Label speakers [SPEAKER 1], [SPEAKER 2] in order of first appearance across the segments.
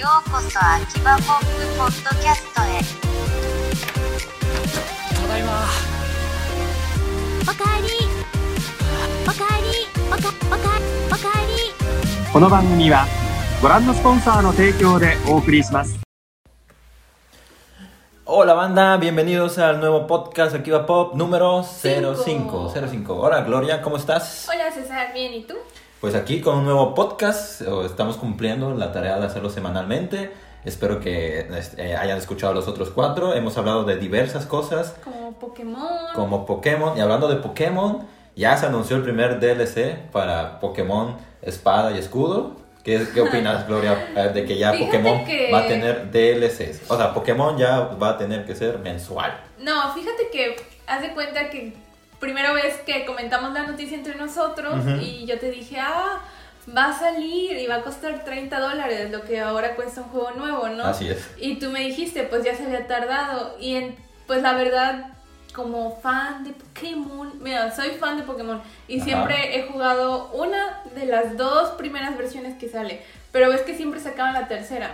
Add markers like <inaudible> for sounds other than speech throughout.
[SPEAKER 1] ようこそ秋葉ポップポッドキャストへ
[SPEAKER 2] ただいま
[SPEAKER 3] おかえりおかえりおかおかおかえり
[SPEAKER 4] この番組はご覧のスポンサーの提供でお送りします。
[SPEAKER 5] Hola banda, bienvenidos al nuevo podcast Aquí va Pop número 05. 05. Hola Gloria, ¿cómo estás?
[SPEAKER 6] Hola César, bien, ¿y tú?
[SPEAKER 5] Pues aquí con un nuevo podcast, estamos cumpliendo la tarea de hacerlo semanalmente. Espero que este, hayan escuchado los otros cuatro. Hemos hablado de diversas cosas
[SPEAKER 6] Como Pokémon.
[SPEAKER 5] como Pokémon. Y hablando de Pokémon, ya se anunció el primer DLC para Pokémon Espada y Escudo. ¿Qué, qué opinas, <laughs> Gloria, eh, de que ya
[SPEAKER 6] Fíjate
[SPEAKER 5] Pokémon
[SPEAKER 6] que-
[SPEAKER 5] va a tener DLCs? O sea, Pokémon ya va a tener que ser mensual.
[SPEAKER 6] No, fíjate que haz de cuenta que primera vez que comentamos la noticia entre nosotros
[SPEAKER 5] Ujú.
[SPEAKER 6] y yo te dije, ah, va a salir y va a costar 30 dólares, lo que ahora cuesta un juego nuevo, ¿no?
[SPEAKER 5] Así es.
[SPEAKER 6] Y tú me dijiste, pues ya se había tardado. Y en- pues la verdad, como fan de Pokémon, mira, soy fan de Pokémon y
[SPEAKER 5] Ajá.
[SPEAKER 6] siempre he jugado una de las dos primeras versiones que sale. Pero ves que siempre sacaban la tercera.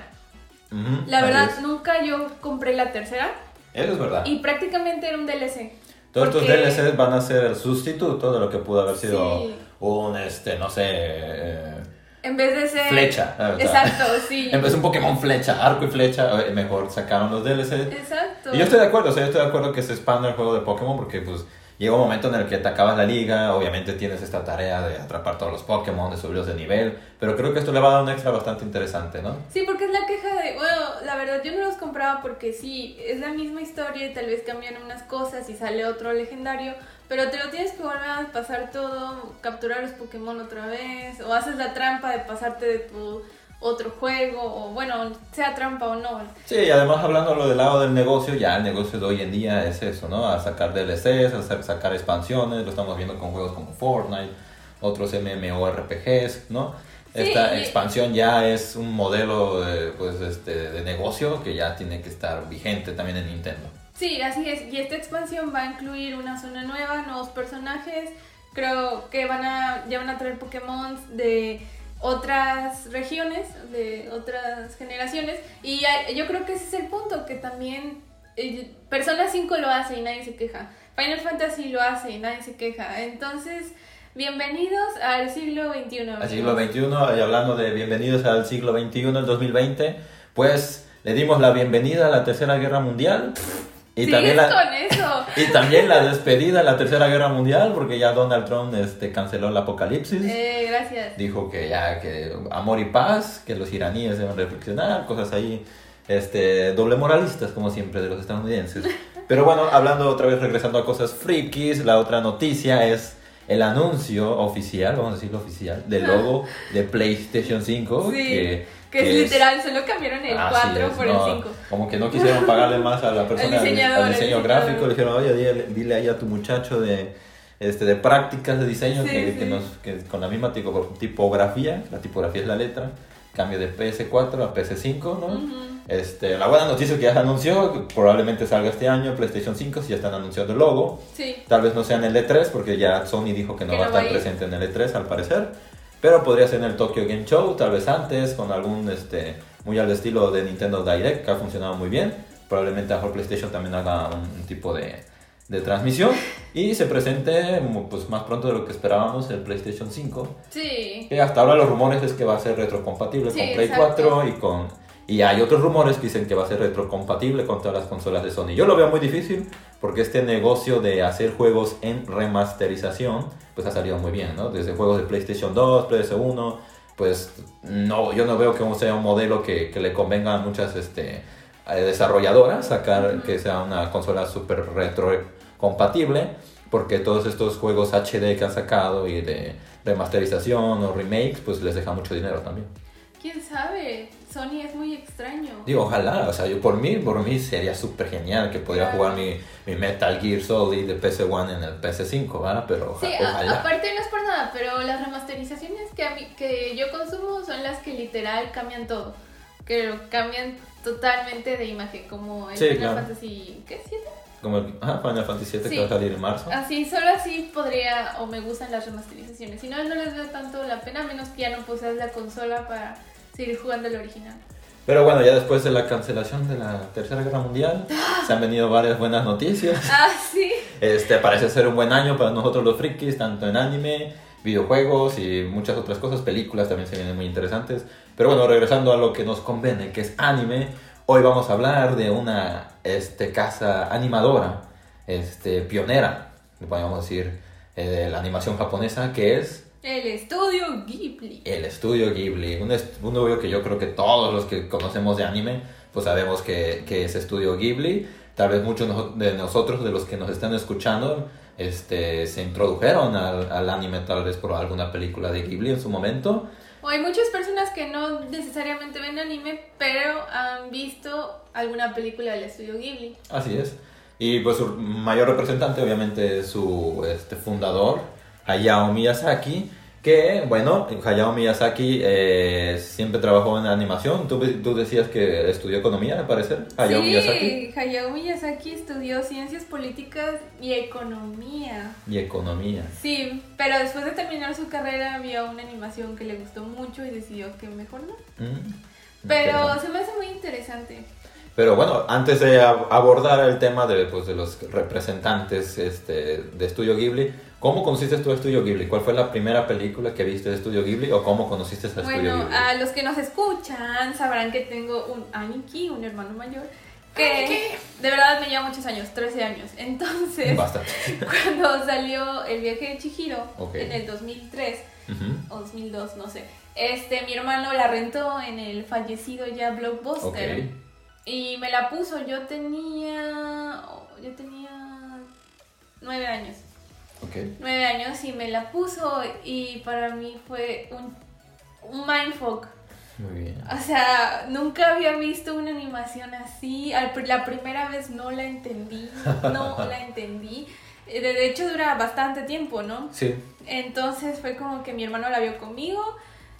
[SPEAKER 6] La verdad, nunca yo compré la tercera
[SPEAKER 5] Eso es verdad.
[SPEAKER 6] y prácticamente era un DLC.
[SPEAKER 5] Todos estos
[SPEAKER 6] porque-
[SPEAKER 5] DLCs van a ser el sustituto de lo que pudo haber sido
[SPEAKER 6] Sí.
[SPEAKER 5] un, este, no sé, eh,
[SPEAKER 6] En vez de ser...
[SPEAKER 5] flecha. sea,
[SPEAKER 6] Exacto, <laughs> sí.
[SPEAKER 5] En vez de un Pokémon flecha, arco y flecha, eh, mejor sacaron los DLCs.
[SPEAKER 6] Exacto.
[SPEAKER 5] Y yo estoy de acuerdo, o sea, yo estoy de acuerdo que se expanda el juego de Pokémon porque pues llega un momento en el que te acabas la liga, obviamente tienes esta tarea de atrapar todos los Pokémon, de subirlos de nivel, pero creo que esto le va a dar un extra bastante interesante, ¿no?
[SPEAKER 6] Sí, porque es la queja de, bueno, la verdad yo no los compraba porque sí, es la misma historia y tal vez cambian unas cosas y sale otro legendario, pero te lo tienes que volver a pasar todo, capturar los Pokémon otra vez, o haces la trampa de pasarte de tu otro juego, o bueno, sea trampa o no.
[SPEAKER 5] Sí, y además hablando lo del lado del negocio, ya el negocio de hoy en día es eso, ¿no? A sacar DLCs, a sa- sacar expansiones, lo estamos viendo con juegos como Fortnite, otros MMORPGs, ¿no?
[SPEAKER 6] Sí,
[SPEAKER 5] Esta
[SPEAKER 6] y-
[SPEAKER 5] expansión ya es un modelo de, pues, este, de negocio que ya tiene que estar vigente también en Nintendo.
[SPEAKER 6] Sí, así es. Y esta expansión va a incluir una zona nueva, nuevos personajes. Creo que van a, ya van a traer Pokémon de otras regiones, de otras generaciones. Y yo creo que ese es el punto, que también eh, Persona 5 lo hace y nadie se queja. Final Fantasy lo hace y nadie se queja. Entonces, bienvenidos al siglo XXI.
[SPEAKER 5] Al siglo XXI, y hablando de bienvenidos al siglo XXI, el 2020, pues le dimos la bienvenida a la Tercera Guerra Mundial. <laughs> Y también la,
[SPEAKER 6] con eso.
[SPEAKER 5] Y también la despedida de la Tercera Guerra Mundial, porque ya Donald Trump este, canceló el apocalipsis.
[SPEAKER 6] Eh, gracias.
[SPEAKER 5] Dijo que ya, que amor y paz, que los iraníes deben reflexionar, cosas ahí, este, doble moralistas, como siempre, de los estadounidenses. <laughs> Pero bueno, hablando otra vez, regresando a cosas frikis, la otra noticia es el anuncio oficial, vamos a decirlo oficial, del logo <laughs> de PlayStation 5.
[SPEAKER 6] Sí,
[SPEAKER 5] que,
[SPEAKER 6] Que es literal, solo cambiaron el
[SPEAKER 5] Así
[SPEAKER 6] 4
[SPEAKER 5] es,
[SPEAKER 6] por
[SPEAKER 5] no,
[SPEAKER 6] el 5.
[SPEAKER 5] Como que no quisieron pagarle más a la <laughs> persona,
[SPEAKER 6] al, diseñador,
[SPEAKER 5] al diseño gráfico. Le dijeron, oye, dile, dile ahí a tu muchacho de, este, de prácticas de diseño
[SPEAKER 6] Sí,
[SPEAKER 5] que,
[SPEAKER 6] sí.
[SPEAKER 5] que nos, que con la misma tipo- tipografía, la tipografía es la letra, cambio de PS4 a PS5, ¿no? este, la buena noticia es que ya se anunció, que probablemente salga este año PlayStation 5, si ya están anunciando el logo.
[SPEAKER 6] Sí.
[SPEAKER 5] Tal vez no sea en el E3, porque ya Sony dijo que no va a estar presente en el E3 al parecer. Pero podría ser en el Tokyo Game Show, tal vez antes, con algún, este, muy al estilo de Nintendo Direct, que ha funcionado muy bien. Probablemente a PlayStation también haga un, un tipo de, de transmisión. Y se presente pues, más pronto de lo que esperábamos el PlayStation 5.
[SPEAKER 6] Sí.
[SPEAKER 5] Que hasta ahora los rumores es que va a ser retrocompatible
[SPEAKER 6] Sí,
[SPEAKER 5] con Play
[SPEAKER 6] exacto.
[SPEAKER 5] 4 y con... Y hay otros rumores que dicen que va a ser retrocompatible con todas las consolas de Sony. Yo lo veo muy difícil porque este negocio de hacer juegos en remasterización pues ha salido muy bien, ¿no? Desde juegos de PlayStation 2, PS1, pues no, yo no veo que sea un modelo que, que le convenga a muchas este, desarrolladoras sacar que sea una consola súper retro compatible porque todos estos juegos HD que han sacado y de remasterización o remakes pues les deja mucho dinero también.
[SPEAKER 6] ¿Quién sabe? Sony es muy extraño.
[SPEAKER 5] Digo, ojalá, o sea, yo por mí, por mí sería súper genial que pudiera
[SPEAKER 6] Claro.
[SPEAKER 5] jugar mi, mi Metal Gear Solid de PS1 en el PS5, ¿verdad? Pero oja-
[SPEAKER 6] Sí,
[SPEAKER 5] ojalá.
[SPEAKER 6] aparte no es por nada, pero las remasterizaciones que, a mí, que yo consumo son las que literal cambian todo. Que lo cambian totalmente de imagen, como el
[SPEAKER 5] Sí,
[SPEAKER 6] Final
[SPEAKER 5] claro.
[SPEAKER 6] Fantasy, ¿qué? ¿Siete?
[SPEAKER 5] Como el ah, Final Fantasy VII
[SPEAKER 6] Sí.
[SPEAKER 5] que va a salir en marzo.
[SPEAKER 6] Así, solo así podría o me gustan las remasterizaciones. Si no, no les veo tanto la pena, menos que ya no poseas la consola para seguir jugando el original.
[SPEAKER 5] Pero bueno, ya después de la cancelación de la Tercera Guerra Mundial, <laughs> se han venido varias buenas noticias. <laughs>
[SPEAKER 6] Ah, sí.
[SPEAKER 5] Este, parece ser un buen año para nosotros los frikis, tanto en anime, videojuegos y muchas otras cosas. Películas también se vienen muy interesantes. Pero bueno, regresando a lo que nos conviene, que es anime, hoy vamos a hablar de una este, casa animadora, este, pionera, podríamos decir, eh, de la animación japonesa, que es
[SPEAKER 6] El estudio Ghibli.
[SPEAKER 5] el estudio Ghibli. Un estudio que yo creo que todos los que conocemos de anime, pues sabemos que, que es estudio Ghibli. Tal vez muchos de nosotros, de los que nos están escuchando, este, se introdujeron al, al anime tal vez por alguna película de Ghibli en su momento.
[SPEAKER 6] O hay muchas personas que no necesariamente ven anime, pero han visto alguna película del estudio Ghibli.
[SPEAKER 5] Así es. Y pues su mayor representante obviamente es su este, fundador, Hayao Miyazaki, que bueno, Hayao Miyazaki eh, siempre trabajó en animación. ¿Tú, tú decías que estudió economía, me parece, Hayao
[SPEAKER 6] sí,
[SPEAKER 5] Miyazaki.
[SPEAKER 6] Hayao Miyazaki estudió ciencias políticas y economía.
[SPEAKER 5] Y economía.
[SPEAKER 6] Sí, pero después de terminar su carrera vio una animación que le gustó mucho y decidió que mejor no.
[SPEAKER 5] Mm,
[SPEAKER 6] Pero se me hace muy interesante.
[SPEAKER 5] Pero bueno, antes de ab- abordar el tema de, pues, de los representantes este, de Estudio Ghibli, ¿cómo conociste tú a Estudio Ghibli? ¿Cuál fue la primera película que viste de Estudio Ghibli o cómo conociste a Estudio
[SPEAKER 6] Bueno,
[SPEAKER 5] Ghibli?
[SPEAKER 6] a los que nos escuchan sabrán que tengo un Aniki, un hermano mayor, que de verdad me lleva muchos años, 13 años. Entonces,
[SPEAKER 5] Bastante. <laughs>
[SPEAKER 6] cuando salió el viaje de Chihiro en el 2003
[SPEAKER 5] Ujú.
[SPEAKER 6] o 2002, no sé, este, mi hermano la rentó en el fallecido ya Blockbuster.
[SPEAKER 5] Ok.
[SPEAKER 6] Y me la puso, yo tenía. Yo tenía. nueve años.
[SPEAKER 5] Ok.
[SPEAKER 6] Nueve años y me la puso y para mí fue un, un mindfuck.
[SPEAKER 5] Muy bien.
[SPEAKER 6] O sea, nunca había visto una animación así. La primera vez no la entendí. No <laughs> la entendí. Eh, De de hecho, dura bastante tiempo, ¿no?
[SPEAKER 5] Sí.
[SPEAKER 6] Entonces fue como que mi hermano la vio conmigo.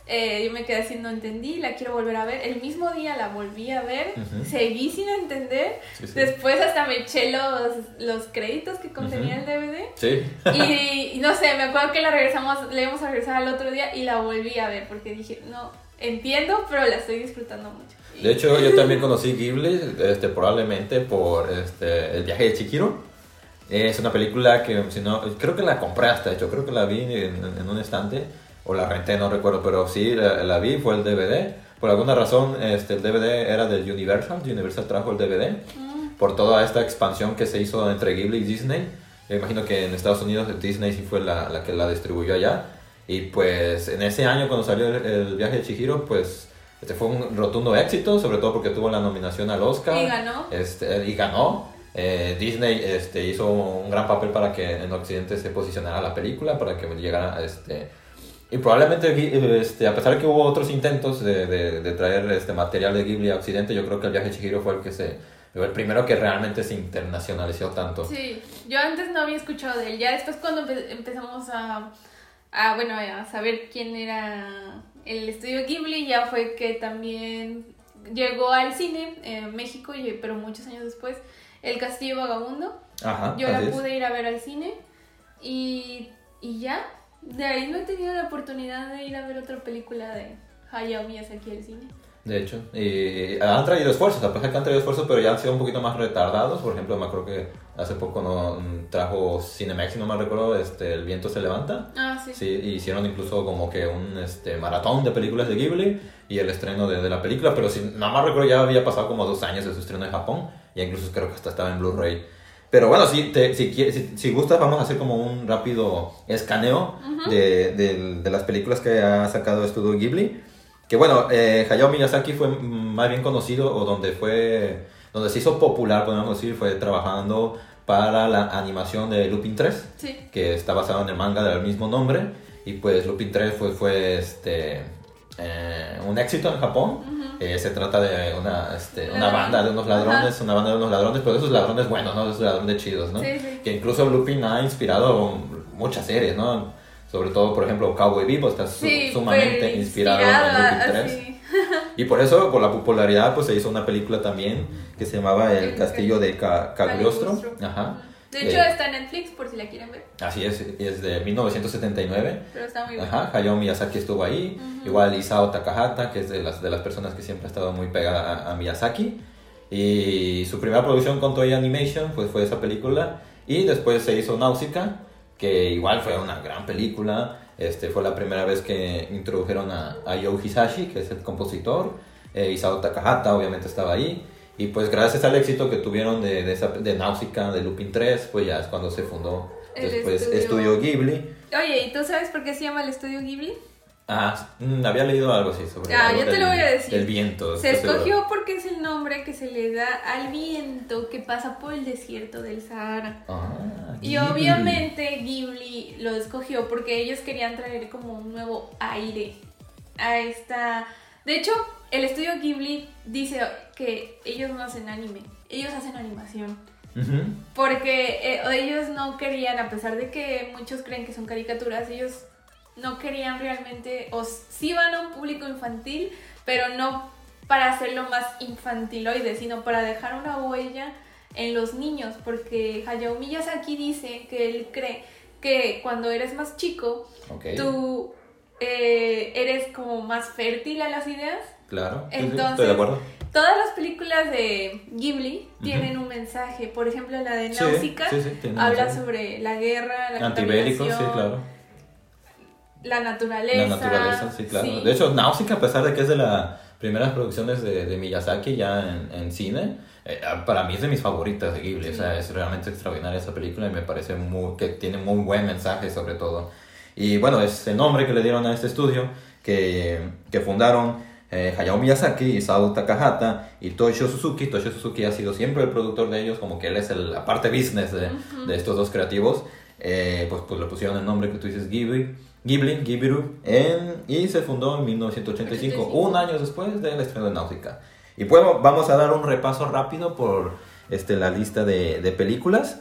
[SPEAKER 6] Eh, yo me quedé así, no entendí, la quiero volver a ver. El mismo día la volví a ver,
[SPEAKER 5] Ujú.
[SPEAKER 6] seguí sin entender.
[SPEAKER 5] Sí, sí.
[SPEAKER 6] Después hasta me eché los, los créditos que contenía
[SPEAKER 5] Ujú.
[SPEAKER 6] el DVD.
[SPEAKER 5] Sí.
[SPEAKER 6] Y, y no sé, me acuerdo que la regresamos, le íbamos a regresar al otro día y la volví a ver porque dije, no, entiendo, pero la estoy disfrutando mucho.
[SPEAKER 5] De hecho, yo <laughs> también conocí Ghibli, este, probablemente por este, El viaje de Chihiro. Es una película que, si no, creo que la compré hasta, de hecho, creo que la vi en, en un estante, o la renté, no recuerdo, pero sí la, la vi, fue el DVD. Por alguna razón, este, el DVD era del Universal, Universal trajo el DVD,
[SPEAKER 6] Mm,
[SPEAKER 5] por toda esta expansión que se hizo entre Ghibli y Disney. Yo imagino que en Estados Unidos Disney sí fue la, la que la distribuyó allá. Y pues en ese año cuando salió el, el viaje de Chihiro, pues este fue un rotundo éxito, sobre todo porque tuvo la nominación al Oscar.
[SPEAKER 6] Y ganó.
[SPEAKER 5] Este, y ganó. Eh, Disney este, hizo un gran papel para que en Occidente se posicionara la película, para que llegara... Este, y probablemente, este, a pesar de que hubo otros intentos de, de, de traer este material de Ghibli a Occidente, yo creo que el viaje de Chihiro fue el que se... El primero que realmente se internacionalizó tanto.
[SPEAKER 6] Sí, yo antes no había escuchado de él. Ya después cuando empe- empezamos a, a, bueno, a saber quién era el estudio Ghibli, ya fue que también llegó al cine en México, pero muchos años después, El Castillo Vagabundo.
[SPEAKER 5] Ajá,
[SPEAKER 6] Yo la
[SPEAKER 5] es.
[SPEAKER 6] pude ir a ver al cine y, y ya. De ahí no he tenido la oportunidad de ir a ver otra película de Hayao Miyazaki al cine.
[SPEAKER 5] De hecho, y han traído esfuerzos, a pesar que han traído esfuerzos, pero ya han sido un poquito más retardados. Por ejemplo, me acuerdo que hace poco no, trajo Cinemax, si no me recuerdo, este, El viento se levanta.
[SPEAKER 6] Ah, sí.
[SPEAKER 5] Sí, hicieron incluso como que un este, maratón de películas de Ghibli y el estreno de, de la película, pero si nada más recuerdo ya había pasado como dos años de su estreno en Japón, y incluso creo que hasta estaba en Blu-ray. Pero bueno, si, te, si, si, si gustas, vamos a hacer como un rápido escaneo de, de, de las películas que ha sacado Estudio Ghibli. Que bueno, eh, Hayao Miyazaki fue más bien conocido, o donde fue, donde se hizo popular, podemos decir, fue trabajando para la animación de Lupin 3
[SPEAKER 6] Sí.
[SPEAKER 5] que está basado en el manga del mismo nombre. Y pues Lupin 3 fue, fue este, eh, un éxito en Japón. Eh, se trata de una, este, una banda de unos ladrones, una banda de unos ladrones, pero esos ladrones buenos, ¿no? Esos ladrones chidos, ¿no?
[SPEAKER 6] Sí, sí.
[SPEAKER 5] Que incluso Lupin ha inspirado muchas series, ¿no? Sobre todo, por ejemplo, Cowboy Vivo está
[SPEAKER 6] Sí,
[SPEAKER 5] sumamente inspirado en Lupin 3.
[SPEAKER 6] así.
[SPEAKER 5] Y por eso, por la popularidad, pues se hizo una película también que se llamaba El Castillo de Ca- Cagliostro.
[SPEAKER 6] Cagliostro.
[SPEAKER 5] Ajá.
[SPEAKER 6] De hecho,
[SPEAKER 5] Eh,
[SPEAKER 6] está en Netflix por si la quieren ver.
[SPEAKER 5] Así es, es de 1979.
[SPEAKER 6] Pero está muy bueno.
[SPEAKER 5] Ajá, Hayao Miyazaki estuvo ahí. Igual Isao Takahata, que es de las, de las personas que siempre ha estado muy pegada a, a Miyazaki. Y su primera producción con Toei Animation pues, fue esa película. Y después se hizo Nausicaa, que igual fue una gran película. Este, fue la primera vez que introdujeron a, a Yo Hisashi, que es el compositor. Eh, Isao Takahata obviamente estaba ahí. Y pues gracias al éxito que tuvieron de, de, esa, de Nausicaa, de Lupin 3, pues ya es cuando se fundó
[SPEAKER 6] El
[SPEAKER 5] después
[SPEAKER 6] estudio-
[SPEAKER 5] Estudio Ghibli.
[SPEAKER 6] Oye, ¿y tú sabes por qué se llama el estudio Ghibli?
[SPEAKER 5] Ah, mm, había leído algo así sobre
[SPEAKER 6] Ah, yo te
[SPEAKER 5] del-
[SPEAKER 6] lo voy a decir.
[SPEAKER 5] del viento.
[SPEAKER 6] Se
[SPEAKER 5] seguro.
[SPEAKER 6] escogió porque es el nombre que se le da al viento que pasa por el desierto del Sahara.
[SPEAKER 5] Ah,
[SPEAKER 6] Y
[SPEAKER 5] Ghibli.
[SPEAKER 6] obviamente Ghibli lo escogió porque ellos querían traer como un nuevo aire a esta... De hecho, el estudio Ghibli dice que ellos no hacen anime, ellos hacen animación. Porque eh, ellos no querían, a pesar de que muchos creen que son caricaturas, ellos no querían realmente, o sí van a un público infantil, pero no para hacerlo más infantiloide, sino para dejar una huella en los niños, porque Hayao Miyazaki dice que él cree que cuando eres más chico, tú eh, eres como más fértil a las ideas.
[SPEAKER 5] Claro.
[SPEAKER 6] Entonces,
[SPEAKER 5] estoy de acuerdo.
[SPEAKER 6] Todas las películas de Ghibli tienen un mensaje. Por ejemplo, la de
[SPEAKER 5] Sí,
[SPEAKER 6] Nausicaa
[SPEAKER 5] sí, sí, tiene un
[SPEAKER 6] habla sobre la guerra, la
[SPEAKER 5] Antibélico, sí, claro.
[SPEAKER 6] la naturaleza.
[SPEAKER 5] La naturaleza, sí, claro. De hecho, Nausicaa, a pesar de que es de las primeras producciones de, de Miyazaki ya en, en cine, eh, para mí es de mis favoritas de Ghibli. O sea, es realmente extraordinaria esa película y me parece muy, que tiene muy buen mensaje sobre todo. Y bueno, es el nombre que le dieron a este estudio que, que fundaron eh, Hayao Miyazaki, Isao Takahata y Toshio Suzuki. Toshio Suzuki ha sido siempre el productor de ellos, como que él es el- la parte business de, de estos dos creativos. Eh, pues, pues le pusieron el nombre que tú dices Ghibli, Ghibli, Ghibiru, en- y se fundó en 1985,
[SPEAKER 6] 85.
[SPEAKER 5] un año después del estreno de Náutica. Y pues vamos a dar un repaso rápido por este, la lista de, de películas.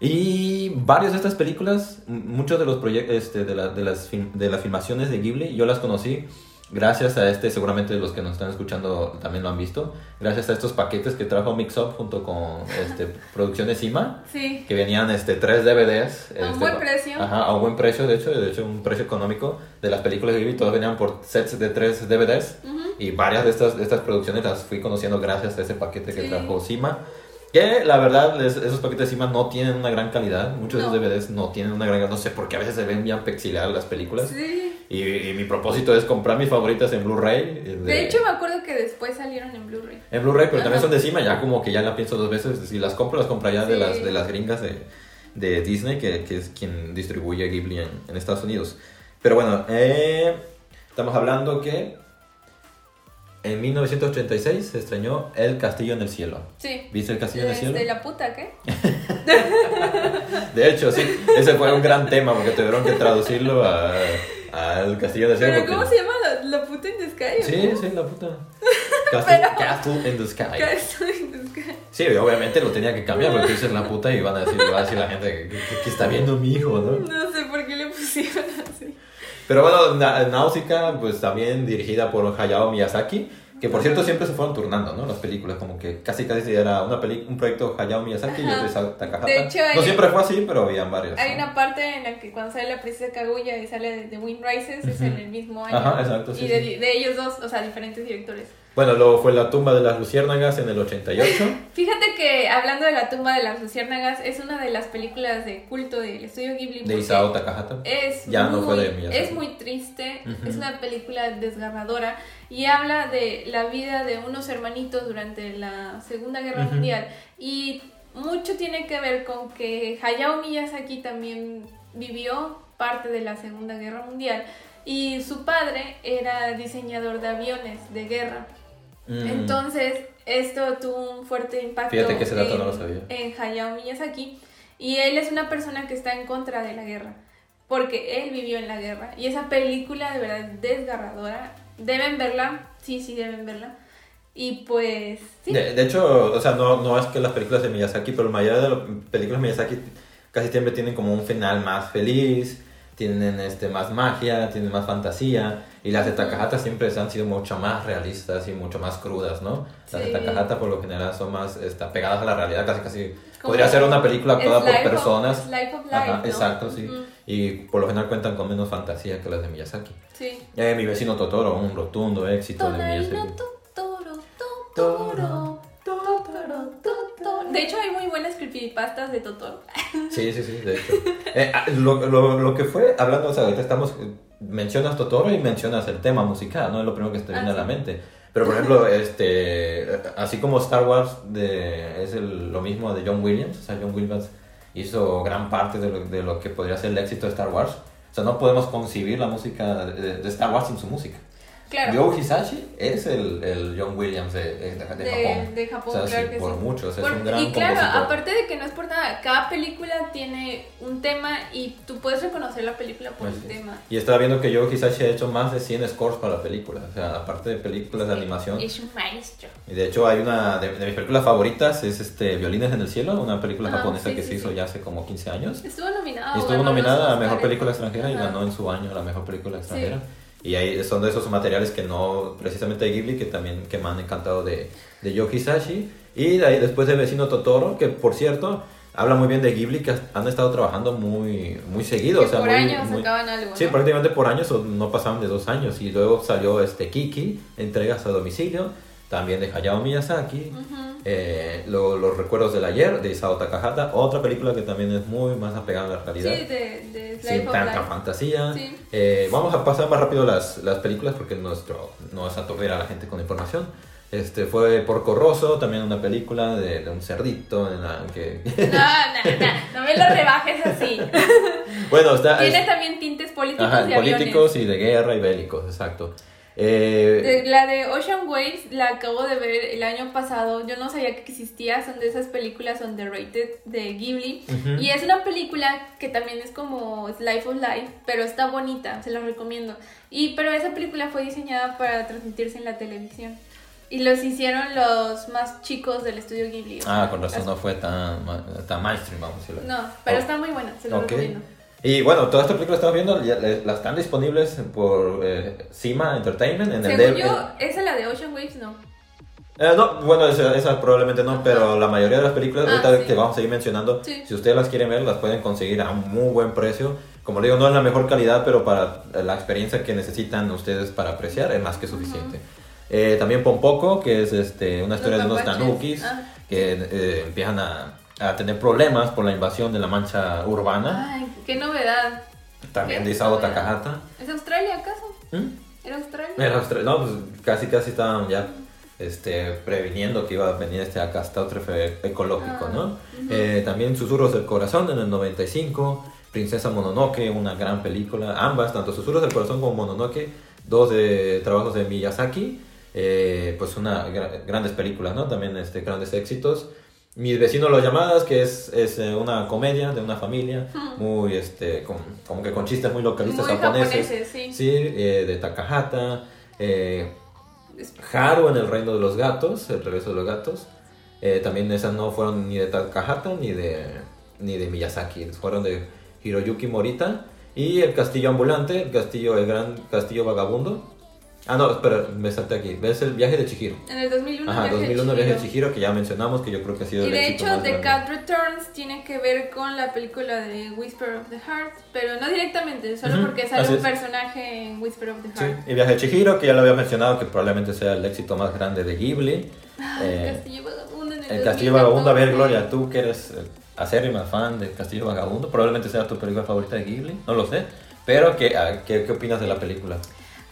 [SPEAKER 5] Y varias de estas películas, muchos de los proyectos este, de, la- de las de las filmaciones de Ghibli, yo las conocí gracias a este, seguramente los que nos están escuchando también lo han visto, gracias a estos paquetes que trajo Mix Up junto con este, <laughs> Producciones Cima,
[SPEAKER 6] Sí.
[SPEAKER 5] que venían este, tres DVDs.
[SPEAKER 6] A un
[SPEAKER 5] este,
[SPEAKER 6] buen precio.
[SPEAKER 5] Ajá, a un buen precio, de hecho, de hecho un precio económico de las películas de Ghibli, todas venían por sets de tres DVDs. Y varias de estas, de estas producciones las fui conociendo gracias a ese paquete que
[SPEAKER 6] Sí.
[SPEAKER 5] trajo Cima. Que la verdad, es- esos paquetes de Cima no tienen una gran calidad. Muchos
[SPEAKER 6] No.
[SPEAKER 5] de esos DVDs no tienen una gran calidad. No sé por qué a veces se ven bien pixeladas las películas.
[SPEAKER 6] Sí.
[SPEAKER 5] Y, y mi propósito es comprar mis favoritas en Blu-ray. eh,
[SPEAKER 6] De hecho, me acuerdo que después salieron en Blu-ray.
[SPEAKER 5] en Blu-ray, pero también son de Cima. Ya como que ya la pienso dos veces. Si las compro, las compro ya de,
[SPEAKER 6] Sí.
[SPEAKER 5] las, de las gringas de, de Disney, que, que es quien distribuye Ghibli en, en Estados Unidos. Pero bueno, eh, estamos hablando que en 1986 se estrenó El Castillo en el Cielo.
[SPEAKER 6] Sí.
[SPEAKER 5] ¿Viste El Castillo en el
[SPEAKER 6] Desde
[SPEAKER 5] Cielo?
[SPEAKER 6] la puta, ¿qué? <laughs>
[SPEAKER 5] De hecho, sí, ese fue un gran tema porque tuvieron que traducirlo a- al Castillo Cielo.
[SPEAKER 6] ¿Pero cómo se llama? ¿La, la puta in the sky?
[SPEAKER 5] Sí, sí, la puta. <laughs> Castle,
[SPEAKER 6] Pero-
[SPEAKER 5] Castle in the Sky.
[SPEAKER 6] Castle in the sky.
[SPEAKER 5] Sí, obviamente lo tenía que cambiar porque tú dices la puta y van a decir, va a decir la gente que, que- que está viendo mi hijo, ¿no?
[SPEAKER 6] No sé por qué le pusieron así.
[SPEAKER 5] Pero bueno, Nausicaa, pues también dirigida por Hayao Miyazaki, que por cierto siempre se fueron turnando, ¿no? Las películas, como que casi casi era una peli un proyecto Hayao Miyazaki y otro Takahata.
[SPEAKER 6] De hecho,
[SPEAKER 5] no
[SPEAKER 6] hay-
[SPEAKER 5] siempre fue así, pero habían varios.
[SPEAKER 6] Hay
[SPEAKER 5] ¿no?
[SPEAKER 6] una parte en la que cuando sale la princesa Kaguya y sale de, de Wind Rises es en el mismo año.
[SPEAKER 5] Ajá, exacto, sí,
[SPEAKER 6] Y de,
[SPEAKER 5] sí.
[SPEAKER 6] de ellos dos, o sea, diferentes directores.
[SPEAKER 5] Bueno, luego fue La tumba de las luciérnagas en el 88. <laughs>
[SPEAKER 6] Fíjate que hablando de la tumba de las luciérnagas, es una de las películas de culto del estudio Ghibli.
[SPEAKER 5] de Isao Takahata.
[SPEAKER 6] Es
[SPEAKER 5] Ya no
[SPEAKER 6] muy,
[SPEAKER 5] fue de Miyazaki.
[SPEAKER 6] Es muy triste, es una película desgarradora y habla de la vida de unos hermanitos durante la Segunda Guerra. Mundial. Y mucho tiene que ver con que Hayao Miyazaki también vivió parte de la Segunda Guerra Mundial y su padre era diseñador de aviones de guerra.
[SPEAKER 5] Mm.
[SPEAKER 6] Entonces, esto tuvo un fuerte impacto
[SPEAKER 5] Fíjate que ese dato
[SPEAKER 6] en,
[SPEAKER 5] no lo sabía.
[SPEAKER 6] en Hayao Miyazaki. Y él es una persona que está en contra de la guerra, porque él vivió en la guerra. Y esa película de verdad desgarradora. Deben verla, sí, sí, deben verla. Y pues, sí.
[SPEAKER 5] De, de hecho, o sea, no, no es que las películas de Miyazaki, pero la mayoría de las películas de Miyazaki casi siempre tienen como un final más feliz. tienen este, más magia, tienen más fantasía. Y las de Takahata siempre han sido mucho más realistas y mucho más crudas, ¿no? Las de. Takahata por lo general son más está, pegadas a la realidad, casi casi.
[SPEAKER 6] Como
[SPEAKER 5] Podría ser una película actuada por
[SPEAKER 6] of-
[SPEAKER 5] personas.
[SPEAKER 6] Life of Life,
[SPEAKER 5] Ajá,
[SPEAKER 6] ¿no?
[SPEAKER 5] exacto, sí. Y por lo general cuentan con menos fantasía que las de Miyazaki.
[SPEAKER 6] Sí.
[SPEAKER 5] Eh, mi vecino Totoro, un rotundo éxito de
[SPEAKER 6] Tonarino,
[SPEAKER 5] Miyazaki.
[SPEAKER 6] Totoro, Totoro, Totoro, Totoro. De hecho, hay muy buenas creepypastas de Totoro.
[SPEAKER 5] Sí, sí, sí, de hecho. Eh, ah, lo, lo, lo que fue, hablando, o sea, ahorita estamos, eh, mencionas Totoro y mencionas el tema musical, ¿no? Es lo primero que te viene
[SPEAKER 6] Ah,
[SPEAKER 5] a la
[SPEAKER 6] sí.
[SPEAKER 5] mente. Pero, por ejemplo, <laughs> este, eh, así como Star Wars de, es el- lo mismo de John Williams, o sea, John Williams hizo gran parte de lo, de lo que podría ser el éxito de Star Wars. O sea, no podemos concebir la música de, de Star Wars sin su música.
[SPEAKER 6] Claro.
[SPEAKER 5] Joe Hisashi es el, el John Williams de, de- de Japón.
[SPEAKER 6] de Japón,
[SPEAKER 5] O sea,
[SPEAKER 6] claro
[SPEAKER 5] sí,
[SPEAKER 6] que
[SPEAKER 5] por
[SPEAKER 6] sí.
[SPEAKER 5] mucho, o sea,
[SPEAKER 6] Por-
[SPEAKER 5] es un gran
[SPEAKER 6] y claro,
[SPEAKER 5] compositor.
[SPEAKER 6] aparte de que no es por nada, cada película tiene un tema y tú puedes reconocer la película por
[SPEAKER 5] Así
[SPEAKER 6] el
[SPEAKER 5] es.
[SPEAKER 6] tema.
[SPEAKER 5] Y estaba viendo que Joe Hisashi ha hecho más de 100 scores para la película. O sea, aparte de películas de animación.
[SPEAKER 6] Es un maestro.
[SPEAKER 5] Y de hecho hay una de, mis películas favoritas, es este Violines en el Cielo, una película
[SPEAKER 6] Ajá,
[SPEAKER 5] japonesa
[SPEAKER 6] sí,
[SPEAKER 5] que
[SPEAKER 6] sí,
[SPEAKER 5] se hizo
[SPEAKER 6] sí.
[SPEAKER 5] ya hace como 15 años.
[SPEAKER 6] Estuvo nominada.
[SPEAKER 5] y estuvo nominada a Mejor. Película Extranjera y
[SPEAKER 6] Ajá.
[SPEAKER 5] ganó en su año la Mejor Película Extranjera. Y ahí son de esos materiales que no, precisamente de Ghibli, que también que me han encantado de, de Joe Hisashi. Y de ahí después de Vecino Totoro, que por cierto, habla muy bien de Ghibli, que han estado trabajando muy, muy seguido.
[SPEAKER 6] Que
[SPEAKER 5] o sea,
[SPEAKER 6] por
[SPEAKER 5] muy-
[SPEAKER 6] años
[SPEAKER 5] muy-
[SPEAKER 6] sacaban algo.
[SPEAKER 5] Sí,
[SPEAKER 6] ¿no?
[SPEAKER 5] prácticamente por años o no pasaban de dos años. Y luego salió este Kiki, entregas a domicilio, también de Hayao Miyazaki.
[SPEAKER 6] Ujú.
[SPEAKER 5] eh, lo- los recuerdos del ayer, de Isao Takahata. Otra película que también es muy más apegada a la
[SPEAKER 6] Sí,
[SPEAKER 5] realidad.
[SPEAKER 6] de, de
[SPEAKER 5] Sin tanta
[SPEAKER 6] Life.
[SPEAKER 5] fantasía.
[SPEAKER 6] Sí.
[SPEAKER 5] Eh, vamos a pasar más rápido las, las películas porque nuestro no es aturdir a la gente con información. Este fue Porco Rosso, también una película de, de un cerdito en la que... <laughs>
[SPEAKER 6] No, no, no, no me lo rebajes así. <laughs>
[SPEAKER 5] bueno, está...
[SPEAKER 6] Tiene
[SPEAKER 5] es-
[SPEAKER 6] también tintes políticos
[SPEAKER 5] ajá,
[SPEAKER 6] y
[SPEAKER 5] políticos y de guerra y bélicos, exacto. Eh,
[SPEAKER 6] la de Ocean Waves la acabo de ver el año pasado. Yo no sabía que existía. Son de esas películas underrated de Ghibli.
[SPEAKER 5] Ujú.
[SPEAKER 6] Y es una película que también es como Life of Life, pero está bonita. Se la recomiendo. Y pero esa película fue diseñada para transmitirse en la televisión. Y los hicieron los más chicos del estudio Ghibli.
[SPEAKER 5] Ah, con razón no fue tan, tan mainstream, vamos a decirlo.
[SPEAKER 6] No, pero
[SPEAKER 5] Oh.
[SPEAKER 6] está muy buena. Se lo
[SPEAKER 5] Ok.
[SPEAKER 6] recomiendo.
[SPEAKER 5] Y bueno, todas estas películas que estamos viendo las están disponibles por eh, Cima Entertainment en el
[SPEAKER 6] Según
[SPEAKER 5] D-
[SPEAKER 6] yo, esa la de Ocean Waves no.
[SPEAKER 5] Eh, no, bueno, esa, esa probablemente no, pero la mayoría de las películas,
[SPEAKER 6] Ah,
[SPEAKER 5] ahorita
[SPEAKER 6] sí.
[SPEAKER 5] que vamos a seguir mencionando,
[SPEAKER 6] Sí.
[SPEAKER 5] si ustedes las quieren ver, las pueden conseguir a un muy buen precio. Como le digo, no es la mejor calidad, pero para la experiencia que necesitan ustedes para apreciar es más que suficiente. Eh, también Pompoco, que es este, una historia de unos tanukis
[SPEAKER 6] Ah.
[SPEAKER 5] que eh, empiezan a, a tener problemas por la invasión de la mancha urbana.
[SPEAKER 6] Ay, qué novedad.
[SPEAKER 5] También de Isao. Takahata.
[SPEAKER 6] ¿Es Australia acaso?
[SPEAKER 5] ¿Mm?
[SPEAKER 6] ¿Era Australia?
[SPEAKER 5] Era Austra- No, pues casi casi estaban ya este, previniendo que iba a venir este catástrofe ecológico,
[SPEAKER 6] Ah,
[SPEAKER 5] ¿no? Eh, también Susurros del Corazón en el 95, Princesa Mononoke, una gran película, ambas, tanto Susurros del Corazón como Mononoke, dos de trabajos de Miyazaki, eh, pues una gra- grandes películas, ¿no? También este, grandes éxitos. Mis vecinos los llamadas, que es, es eh, una comedia de una familia, <laughs> muy, este, con- como que con chistes muy localistas
[SPEAKER 6] Muy
[SPEAKER 5] japoneses.
[SPEAKER 6] japoneses, sí.
[SPEAKER 5] Sí, eh, de Takahata. Eh, Haru en el reino de los gatos, el regreso de los gatos. Eh, también esas no fueron ni de Takahata ni de, ni de Miyazaki, fueron de Hiroyuki Morita. Y el castillo ambulante, el castillo, el gran castillo vagabundo. Ah, no, espera, me salté aquí. ¿Ves el viaje de Chihiro?
[SPEAKER 6] En el 2001,
[SPEAKER 5] Ajá,
[SPEAKER 6] Viaje de
[SPEAKER 5] 2001 viaje de
[SPEAKER 6] Chihiro.
[SPEAKER 5] Que ya mencionamos, que yo creo que ha sido
[SPEAKER 6] Y
[SPEAKER 5] el
[SPEAKER 6] de
[SPEAKER 5] éxito
[SPEAKER 6] hecho,
[SPEAKER 5] más
[SPEAKER 6] The
[SPEAKER 5] grande.
[SPEAKER 6] Cat Returns tiene que ver con la película de Whisper of the Heart, pero no directamente, solo
[SPEAKER 5] Ujú,
[SPEAKER 6] porque sale
[SPEAKER 5] así
[SPEAKER 6] un
[SPEAKER 5] es.
[SPEAKER 6] personaje en Whisper of the
[SPEAKER 5] Sí,
[SPEAKER 6] Heart.
[SPEAKER 5] y Viaje de Chihiro, que ya lo había mencionado, que probablemente sea el éxito más grande de Ghibli.
[SPEAKER 6] Ah,
[SPEAKER 5] Eh,
[SPEAKER 6] el Castillo Vagabundo en el
[SPEAKER 5] El Castillo
[SPEAKER 6] 2014.
[SPEAKER 5] Vagabundo, a ver, Gloria, tú que eres acérrima fan del Castillo Vagabundo, probablemente sea tu película favorita de Ghibli, no lo sé. Pero, ¿qué, ah, qué, qué opinas de la película?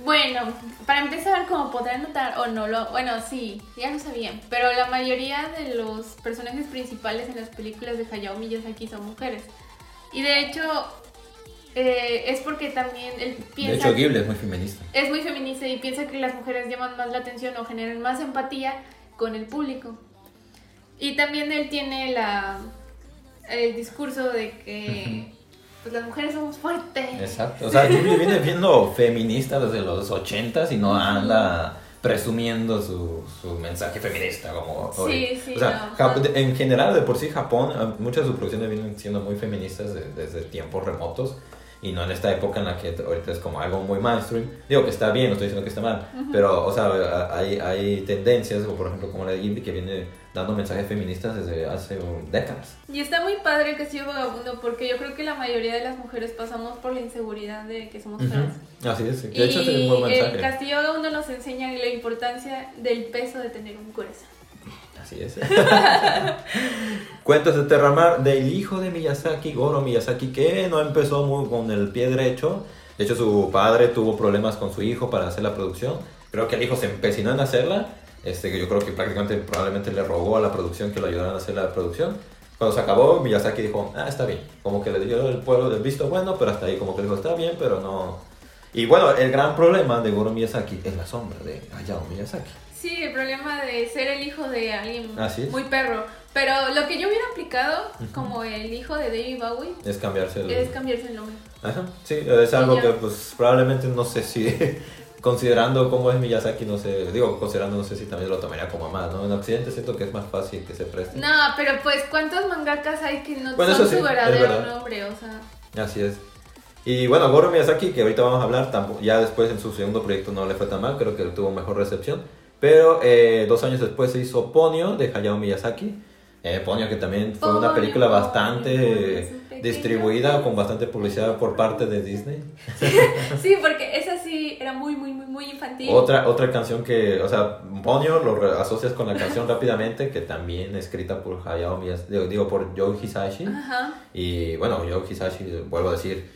[SPEAKER 6] Bueno, para empezar, como podrán notar, o no lo, bueno, sí, ya lo sabían, pero la mayoría de los personajes principales en las películas de Hayao Miyazaki son mujeres. Y de hecho, eh, es porque también él
[SPEAKER 5] De
[SPEAKER 6] piensa...
[SPEAKER 5] hecho, Ghibli es muy feminista.
[SPEAKER 6] es muy feminista y piensa que las mujeres llaman más la atención o generan más empatía con el público. Y también él tiene la el discurso de que <laughs> pues las mujeres somos fuertes.
[SPEAKER 5] Exacto. O sea, Ghibli viene siendo feminista desde los 80s y no anda presumiendo su, su mensaje feminista como
[SPEAKER 6] Sí,
[SPEAKER 5] hoy.
[SPEAKER 6] sí,
[SPEAKER 5] o sea,
[SPEAKER 6] no.
[SPEAKER 5] En general, de por sí, Japón, ah, muchas de sus producciones vienen siendo muy feministas de- desde tiempos remotos. Y no en esta época en la que ahorita es como algo muy mainstream. Digo que está bien, no estoy diciendo que está mal, pero, o sea, hay, hay tendencias, como por ejemplo como la de Ghibli, que viene dando mensajes feministas desde hace décadas.
[SPEAKER 6] Y está muy padre el Castillo Vagabundo porque yo creo que la mayoría de las mujeres pasamos por la inseguridad de que somos trans.
[SPEAKER 5] Así es, de
[SPEAKER 6] Y
[SPEAKER 5] hecho es un buen
[SPEAKER 6] el
[SPEAKER 5] mensaje.
[SPEAKER 6] Castillo Vagabundo nos enseña la importancia del peso de tener un corazón.
[SPEAKER 5] Así es. <laughs> Cuentos de Terramar del hijo de Miyazaki, Goro Miyazaki, que no empezó muy con el pie derecho. De hecho, su padre tuvo problemas con su hijo para hacer la producción. Creo que el hijo se empecinó en hacerla. Este, yo creo que prácticamente probablemente le rogó a la producción que lo ayudaran a hacer la producción. Cuando se acabó, Miyazaki dijo, ah, está bien. Como que le dio el pueblo del visto bueno, pero hasta ahí como que dijo, está bien, pero no... Y bueno, el gran problema de Goro Miyazaki es la sombra de Hayao Miyazaki.
[SPEAKER 6] Sí, el problema de ser el hijo de alguien
[SPEAKER 5] Así es.
[SPEAKER 6] muy perro. Pero lo que yo hubiera aplicado como el hijo de David Bowie
[SPEAKER 5] Es cambiarse el...
[SPEAKER 6] es cambiarse el nombre.
[SPEAKER 5] Ajá, sí, es algo que pues probablemente no sé si, <laughs> considerando cómo es Miyazaki, no sé, digo, considerando no sé si también lo tomaría como más, ¿no? En Occidente siento que es más fácil que se preste.
[SPEAKER 6] No, pero pues ¿cuántos mangakas hay que no
[SPEAKER 5] Bueno,
[SPEAKER 6] son
[SPEAKER 5] sí,
[SPEAKER 6] su verdadero
[SPEAKER 5] verdad.
[SPEAKER 6] nombre? O sea,
[SPEAKER 5] Así es. Y bueno, Goro Miyazaki, que ahorita vamos a hablar, ya después en su segundo proyecto no le fue tan mal, creo que tuvo mejor recepción. Pero eh, dos años después se hizo Ponyo de Hayao Miyazaki. Eh, Ponyo que también fue una película bastante
[SPEAKER 6] Ponyo,
[SPEAKER 5] distribuida, con bastante publicidad por parte de Disney. <laughs>
[SPEAKER 6] sí, porque esa sí era muy, muy, muy, muy infantil.
[SPEAKER 5] Otra, otra canción que, o sea, Ponyo lo asocias con la canción <laughs> rápidamente, que también escrita por Hayao Miyazaki, digo, digo, por Joe Hisashi.
[SPEAKER 6] Ajá.
[SPEAKER 5] Y bueno, Joe Hisashi, vuelvo a decir,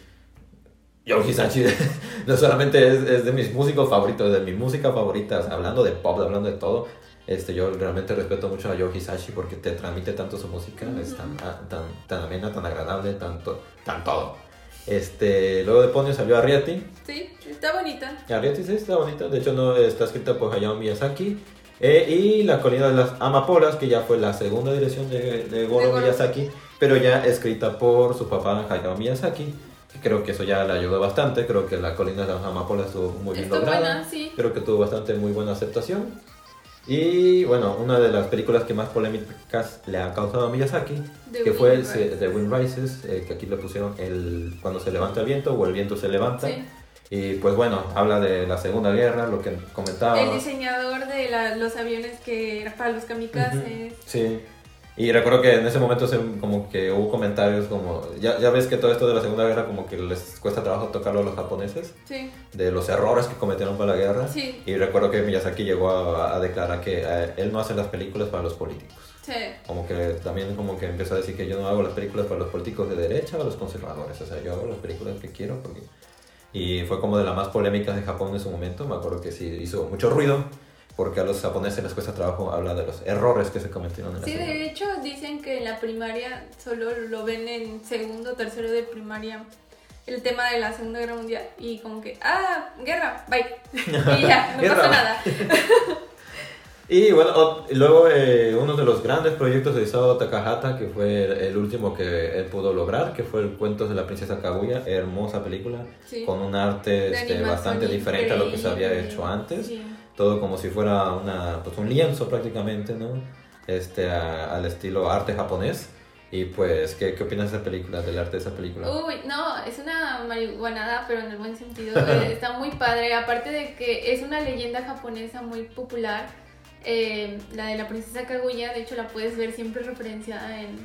[SPEAKER 5] Joe Hisashi <laughs> no solamente es, es de mis músicos favoritos, de mi música favorita, o sea, hablando de pop, hablando de todo. Este, yo realmente respeto mucho a Joe Hisashi porque te transmite tanto su música, es tan, ah, tan, tan amena, tan agradable, tanto, tan todo. Este, luego de Ponyo salió Arrietty,
[SPEAKER 6] Sí, está bonita.
[SPEAKER 5] Arrietty sí está bonita, de hecho no está escrita por Hayao Miyazaki. Eh, y La colina de las amapolas, que ya fue la segunda dirección de, De Goro. Miyazaki, pero ya escrita por su papá Hayao Miyazaki. Creo que eso ya le ayudó bastante, creo que La colina de las amapolas estuvo muy bien
[SPEAKER 6] Está
[SPEAKER 5] lograda.
[SPEAKER 6] buena, sí.
[SPEAKER 5] Creo que tuvo bastante muy buena aceptación. Y bueno, una de las películas que más polémicas le ha causado a Miyazaki,
[SPEAKER 6] The
[SPEAKER 5] que fue
[SPEAKER 6] Wind
[SPEAKER 5] se-
[SPEAKER 6] Rises.
[SPEAKER 5] The Wind Rises, eh, que aquí le pusieron el cuando se levanta el viento o el viento se levanta.
[SPEAKER 6] Sí.
[SPEAKER 5] Y pues bueno, habla de la Segunda Guerra, lo que comentaba.
[SPEAKER 6] El diseñador de la- los aviones que era para los kamikazes.
[SPEAKER 5] Sí. Y recuerdo que en ese momento se- como que hubo comentarios como, ya, ya ves que todo esto de la Segunda Guerra como que les cuesta trabajo tocarlo a los japoneses,
[SPEAKER 6] Sí,
[SPEAKER 5] de los errores que cometieron para la guerra.
[SPEAKER 6] sí,
[SPEAKER 5] Y recuerdo que Miyazaki llegó a, a declarar que eh, él no hace las películas para los políticos.
[SPEAKER 6] sí.
[SPEAKER 5] Como que también como que empezó a decir que yo no hago las películas para los políticos de derecha o los conservadores. O sea, yo hago las películas que quiero porque... Y fue como de las más polémicas de Japón en su momento. Me acuerdo que sí hizo mucho ruido porque a los japoneses les cuesta trabajo hablar de los errores que se cometieron en la
[SPEAKER 6] Sí, de hecho dicen que en la primaria solo lo ven en segundo, tercero de primaria el tema de la Segunda Guerra Mundial y como que, ah, guerra, bye. <laughs> Y ya, no pasa nada. <laughs>
[SPEAKER 5] Y bueno, o- y luego eh, uno de los grandes proyectos de Isao Takahata, que fue el, el último que él pudo lograr, que fue el Cuentos de la Princesa Kaguya, hermosa película,
[SPEAKER 6] Sí.
[SPEAKER 5] con un arte este, bastante diferente a lo que se había hecho antes.
[SPEAKER 6] Sí.
[SPEAKER 5] Todo como si fuera una, pues, un lienzo prácticamente, ¿no? Este, a- al estilo arte japonés. Y pues, ¿qué, ¿qué opinas de esa película, del arte de esa película?
[SPEAKER 6] Uy, no, es una marihuanada, pero en el buen sentido. <laughs> Eh, Está muy padre. Aparte de que es una leyenda japonesa muy popular. eh, la de la princesa Kaguya, de hecho, la puedes ver siempre referenciada en,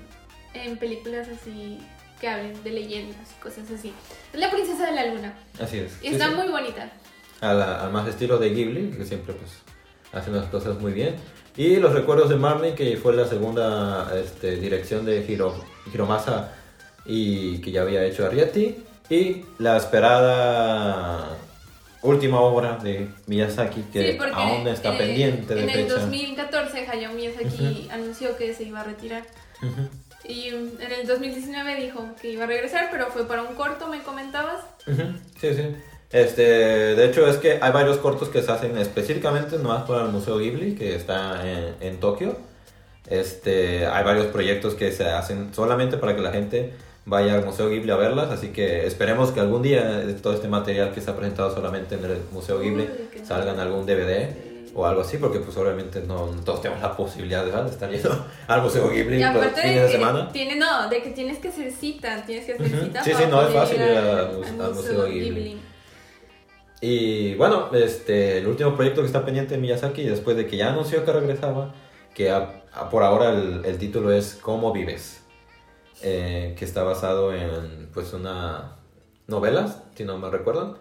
[SPEAKER 6] en películas así que hablen de leyendas y cosas así. Es la princesa de la luna.
[SPEAKER 5] Así es.
[SPEAKER 6] Y
[SPEAKER 5] sí,
[SPEAKER 6] está
[SPEAKER 5] sí.
[SPEAKER 6] muy bonita.
[SPEAKER 5] Al, más estilo de Ghibli, que siempre pues hacen las cosas muy bien. Y Los Recuerdos de Marnie, que fue la segunda este, dirección de Hiro, Hiromasa y que ya había hecho Arrietty. Y la esperada última obra de Miyazaki, que
[SPEAKER 6] sí,
[SPEAKER 5] aún está
[SPEAKER 6] eh,
[SPEAKER 5] pendiente de
[SPEAKER 6] en el
[SPEAKER 5] fecha.
[SPEAKER 6] 2014 Hayao Miyazaki anunció que se iba a retirar.
[SPEAKER 5] Ujú,
[SPEAKER 6] Y mm, en el 2019 dijo que iba a regresar, pero fue para un corto, me comentabas.
[SPEAKER 5] ujú, Sí, sí. Este, de hecho es que hay varios cortos que se hacen específicamente nomás para el Museo Ghibli, que está en, en Tokio. Este, hay varios proyectos que se hacen solamente para que la gente vaya al Museo Ghibli a verlas, así que esperemos que algún día todo este material que está presentado solamente en el Museo Ghibli salga en algún DVD o algo así, porque pues obviamente no todos tenemos la posibilidad de estar yendo <laughs> al Museo Ghibli los fines
[SPEAKER 6] de
[SPEAKER 5] semana.
[SPEAKER 6] tiene, no, de que tienes que hacer cita, tienes que hacer cita
[SPEAKER 5] Sí,
[SPEAKER 6] para
[SPEAKER 5] sí, no es fácil
[SPEAKER 6] ir al-
[SPEAKER 5] al-
[SPEAKER 6] al
[SPEAKER 5] Museo Ghibli.
[SPEAKER 6] Ghibli.
[SPEAKER 5] Y bueno, este, el último proyecto que está pendiente de Miyazaki, después de que ya anunció que regresaba, que a- a- por ahora el, el título es ¿Cómo vives? Eh, que está basado en pues una novela, si no me recuerdan.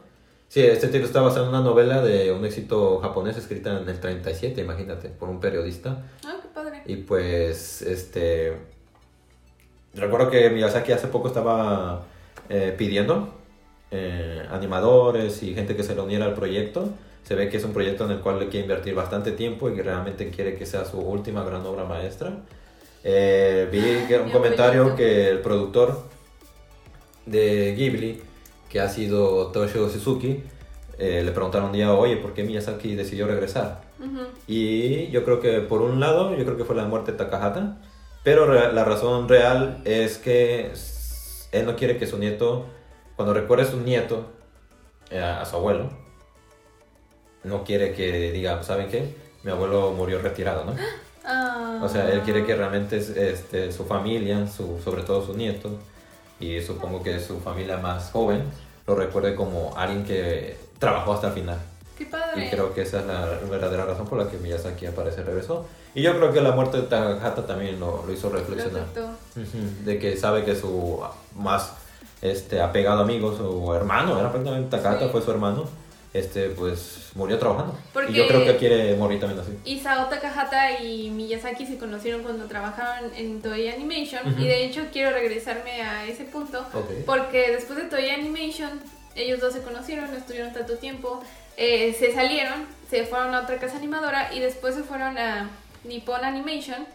[SPEAKER 5] Sí, este título está basado en una novela de un éxito japonés escrita en el 37, imagínate, por un periodista.
[SPEAKER 6] Ah, qué padre.
[SPEAKER 5] Y pues, este. Recuerdo que Miyazaki hace poco estaba eh, pidiendo eh, animadores y gente que se le uniera al proyecto. Se ve que es un proyecto en el cual le quiere invertir bastante tiempo y que realmente quiere que sea su última gran obra maestra. Eh, vi que un comentario que el productor de Ghibli, que ha sido Toshio Suzuki, eh, le preguntaron un día, oye, ¿por qué Miyazaki decidió regresar?
[SPEAKER 6] Ujú.
[SPEAKER 5] Y yo creo que por un lado, yo creo que fue la muerte de Takahata, pero la razón real es que él no quiere que su nieto, cuando recuerde a su nieto, eh, a su abuelo, no quiere que diga, ¿saben qué? Mi abuelo murió retirado, ¿no?
[SPEAKER 6] Ah.
[SPEAKER 5] O sea, él quiere que realmente es, este, su familia, su, sobre todo su nieto, y supongo que su familia más joven, lo recuerde como alguien que trabajó hasta el final.
[SPEAKER 6] Qué padre.
[SPEAKER 5] Y creo que esa es la verdadera razón por la que Miyazaki aparece regresó. Y yo creo que la muerte de Takahata también lo, lo hizo
[SPEAKER 6] Lo
[SPEAKER 5] reflexionar. Ujú, De que sabe que su más este, apegado amigo, su hermano, era prácticamente Takahata,
[SPEAKER 6] Sí.
[SPEAKER 5] fue su hermano, este, pues murió trabajando.
[SPEAKER 6] Porque-
[SPEAKER 5] Y yo creo que quiere morir también así.
[SPEAKER 6] Isao Takahata y Miyazaki se conocieron cuando trabajaban en Toei Animation y de hecho quiero regresarme a ese punto porque después de Toei Animation ellos dos se conocieron, no estuvieron tanto tiempo, eh, se salieron, se fueron a otra casa animadora y después se fueron a Nippon Animation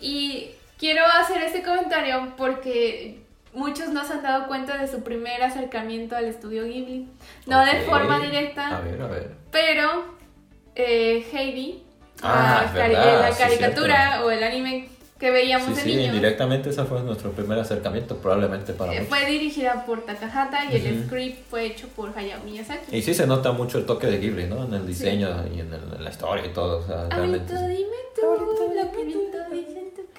[SPEAKER 6] y quiero hacer este comentario porque muchos no se han dado cuenta de su primer acercamiento al estudio Ghibli, no de forma directa.
[SPEAKER 5] A ver, a ver.
[SPEAKER 6] Pero eh, Heidi,
[SPEAKER 5] Ah,
[SPEAKER 6] la,
[SPEAKER 5] verdad,
[SPEAKER 6] la caricatura o el anime que veíamos
[SPEAKER 5] Sí,
[SPEAKER 6] de
[SPEAKER 5] sí,
[SPEAKER 6] niños,
[SPEAKER 5] indirectamente ese fue nuestro primer acercamiento, probablemente para
[SPEAKER 6] eh,
[SPEAKER 5] muchos.
[SPEAKER 6] fue dirigida por Takahata y el script fue hecho por Hayao Miyazaki.
[SPEAKER 5] Y sí se nota mucho el toque de Ghibli, ¿no? En el diseño y en, el- en la historia y todo. O sea, realmente. Sí.
[SPEAKER 6] dime tú lo que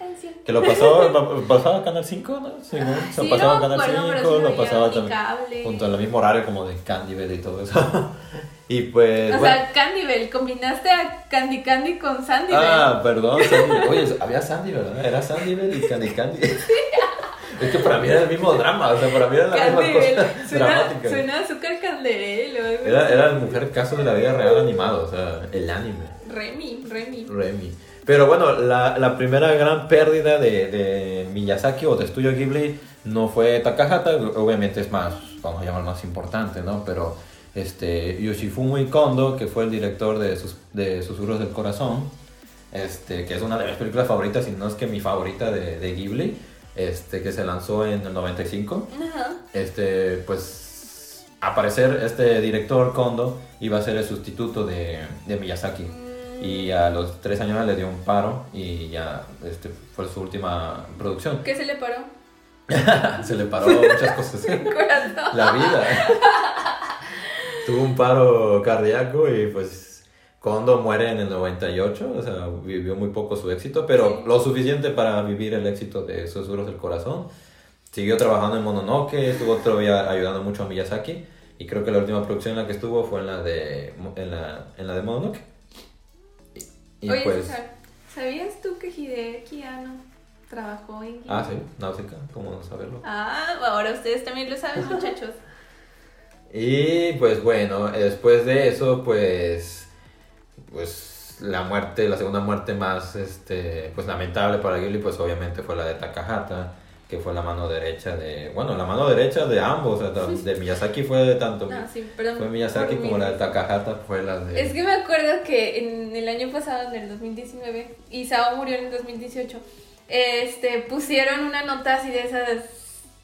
[SPEAKER 6] canción.
[SPEAKER 5] Que lo pasaba, pa- pasaba Canal 5, ¿no? Sí, ¿no? Se
[SPEAKER 6] Sí,
[SPEAKER 5] pasaba
[SPEAKER 6] no
[SPEAKER 5] Canal
[SPEAKER 6] pero
[SPEAKER 5] 5,
[SPEAKER 6] sí
[SPEAKER 5] lo pasaba también. Junto al mismo horario como de Candyville y todo eso. <laughs> y pues.
[SPEAKER 6] O
[SPEAKER 5] bueno.
[SPEAKER 6] sea, Candyville, combinaste a Candy Candy con Sandyville.
[SPEAKER 5] Ah, <laughs> perdón, Sandy. Oye, había Sandy, ¿verdad? Era Sandyville y Candy Candy. <laughs> es que para mí era el mismo drama, o sea, para mí era la misma cosa
[SPEAKER 6] Suena,
[SPEAKER 5] dramática.
[SPEAKER 6] suena azúcar canderel o algo
[SPEAKER 5] Era, era el mujer caso de la vida real animado, o sea, el anime.
[SPEAKER 6] Remy, Remy.
[SPEAKER 5] Remy. Pero bueno, la, la primera gran pérdida de, de Miyazaki o de Studio Ghibli no fue Takahata, obviamente es más, vamos a llamar más importante, ¿no? Pero este, Yoshifumi Kondo, que fue el director de, sus, de Susurros del Corazón, este, que es una de mis películas favoritas, y no es que mi favorita de, de Ghibli, este, que se lanzó en el 95
[SPEAKER 6] Ajá.
[SPEAKER 5] este, pues, a parecer este director Kondo iba a ser el sustituto de, de Miyazaki. Y a los tres años le dio un paro y ya este, fue su última producción.
[SPEAKER 6] ¿Qué se le paró? <laughs>
[SPEAKER 5] Se le paró muchas cosas. <laughs> La vida. <laughs> Tuvo un paro cardíaco y pues Kondo muere en el 98, o sea, vivió muy poco su éxito, pero
[SPEAKER 6] Sí.
[SPEAKER 5] lo suficiente para vivir el éxito de Susurros del Corazón. Siguió trabajando en Mononoke, estuvo todavía ayudando mucho a Miyazaki y creo que la última producción en la que estuvo fue en la de, en la, en la de Mononoke. Y,
[SPEAKER 6] Oye,
[SPEAKER 5] pues...
[SPEAKER 6] César, ¿sabías tú que Hideki Anno trabajó en?
[SPEAKER 5] Ah, sí, Náusica, ¿cómo no saberlo?
[SPEAKER 6] Ah, ahora ustedes también lo saben, muchachos. <laughs>
[SPEAKER 5] Y pues bueno, después de eso, pues, pues la muerte, la segunda muerte más, este, pues lamentable para Ghibli, pues obviamente fue la de Takahata, que fue la mano derecha de, bueno, la mano derecha de ambos, o sea, <laughs> de Miyazaki fue de tanto,
[SPEAKER 6] No, sí, perdón.
[SPEAKER 5] fue Miyazaki como la de Takahata fue la de...
[SPEAKER 6] Es que me acuerdo que en el año pasado, en el 2019, Isao murió en el 2018, este, pusieron una nota así de esas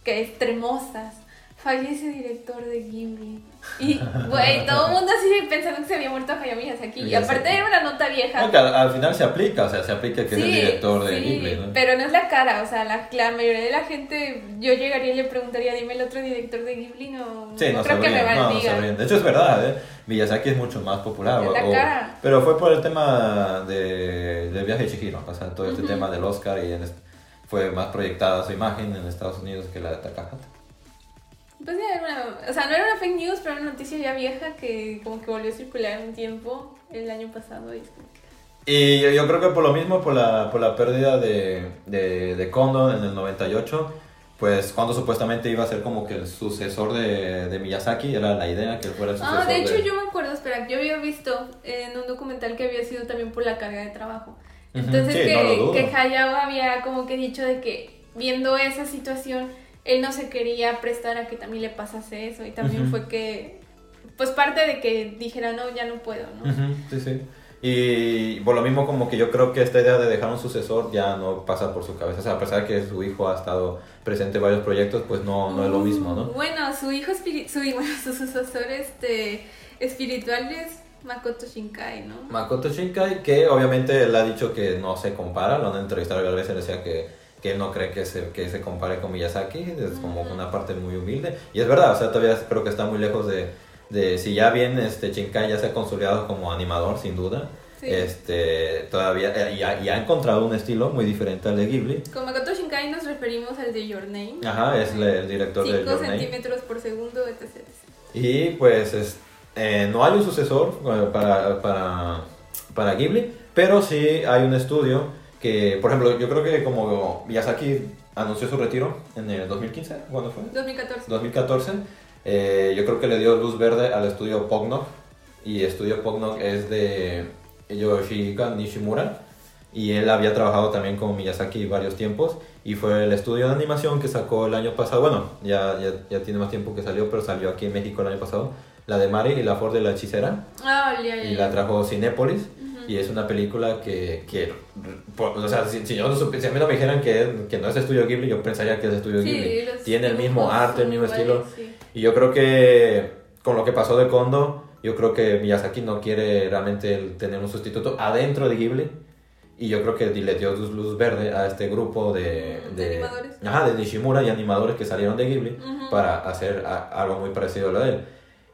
[SPEAKER 6] que extremosas. Fallece director de Ghibli. Y, güey, todo el mundo así pensando que se había muerto Hayao Miyazaki. Y aparte era una nota vieja.
[SPEAKER 5] No, que al, al final se aplica, o sea, se aplica que es el director de
[SPEAKER 6] sí,
[SPEAKER 5] Ghibli, ¿no?
[SPEAKER 6] Pero no es la cara, o sea, la, la mayoría de la gente, yo llegaría y le preguntaría, dime el otro director de Ghibli, no,
[SPEAKER 5] Sí, no,
[SPEAKER 6] creo que me
[SPEAKER 5] sabrían, no, no sabrían. De hecho, es verdad, ¿eh? Miyazaki es mucho más popular. O- pero fue por el tema de, del viaje de Chihiro, o sea, todo este tema del Oscar y en est- fue más proyectada su imagen en Estados Unidos que la de Takahata.
[SPEAKER 6] Pues ya era una, o sea, no era una fake news, pero era una noticia ya vieja que como que volvió a circular un tiempo el año pasado. Y
[SPEAKER 5] Y yo, yo creo que por lo mismo, por la, por la pérdida de, de, de Kondo en el 98, pues Kondo supuestamente iba a ser como que el sucesor de, de Miyazaki, era la idea que él fuera el sucesor
[SPEAKER 6] Ah, de hecho yo me acuerdo, espera, yo había visto en un documental que había sido también por la carga de trabajo. Entonces
[SPEAKER 5] sí,
[SPEAKER 6] que,
[SPEAKER 5] no
[SPEAKER 6] que Hayao había como que dicho de que viendo esa situación, él no se quería prestar a que también le pasase eso. Y también fue que, pues parte de que dijera, no, ya no puedo, ¿no?
[SPEAKER 5] Sí, sí. Y por lo mismo como que yo creo que esta idea de dejar un sucesor ya no pasa por su cabeza. O sea, a pesar de que su hijo ha estado presente en varios proyectos, pues no, no es lo mismo, ¿no?
[SPEAKER 6] Bueno, su hijo, su, <laughs> bueno, su sucesor este, espiritual es Makoto Shinkai, ¿no?
[SPEAKER 5] Makoto Shinkai, que obviamente él ha dicho que no se compara, lo han entrevistado varias veces, decía que, que él no cree que se, que se compare con Miyazaki, es como una parte muy humilde. Y es verdad, o sea, todavía creo que está muy lejos de, de si ya bien este Shinkai ya se ha consolidado como animador, sin duda.
[SPEAKER 6] Sí.
[SPEAKER 5] Este, todavía, eh, y ha, y ha encontrado un estilo muy diferente al de Ghibli.
[SPEAKER 6] Con Makoto Shinkai nos referimos al de Your Name.
[SPEAKER 5] Ajá, es la- el director de
[SPEAKER 6] 5
[SPEAKER 5] Your Name.
[SPEAKER 6] centímetros por segundo, etc. etc.
[SPEAKER 5] Y pues es- eh, no hay un sucesor eh, para, para, para Ghibli, pero sí hay un estudio que, por ejemplo, yo creo que como Miyazaki anunció su retiro en el 2015, ¿cuándo fue?
[SPEAKER 6] 2014.
[SPEAKER 5] 2014, eh, yo creo que le dio luz verde al estudio Pognok, y estudio Pognok es de Yoshihika Nishimura, y él había trabajado también con Miyazaki varios tiempos, y fue el estudio de animación que sacó el año pasado, bueno, ya, ya, ya tiene más tiempo que salió, pero salió aquí en México el año pasado, la de Mari y la Ford de la hechicera,
[SPEAKER 6] Ah, ya, ya,
[SPEAKER 5] y la trajo Cinépolis. Y es una película que, que o sea, si, si yo no si a mí no me dijeran que, que no es estudio Ghibli, yo pensaría que es estudio
[SPEAKER 6] Sí,
[SPEAKER 5] Ghibli. Tiene el mismo arte, el mismo
[SPEAKER 6] iguales,
[SPEAKER 5] estilo.
[SPEAKER 6] sí.
[SPEAKER 5] Y yo creo que con lo que pasó de Kondo, yo creo que Miyazaki no quiere realmente tener un sustituto adentro de Ghibli. Y yo creo que le dio luz, verde a este grupo de,
[SPEAKER 6] De animadores.
[SPEAKER 5] Ajá, de Nishimura y animadores que salieron de Ghibli
[SPEAKER 6] Ujú.
[SPEAKER 5] para hacer a- algo muy parecido a lo de él.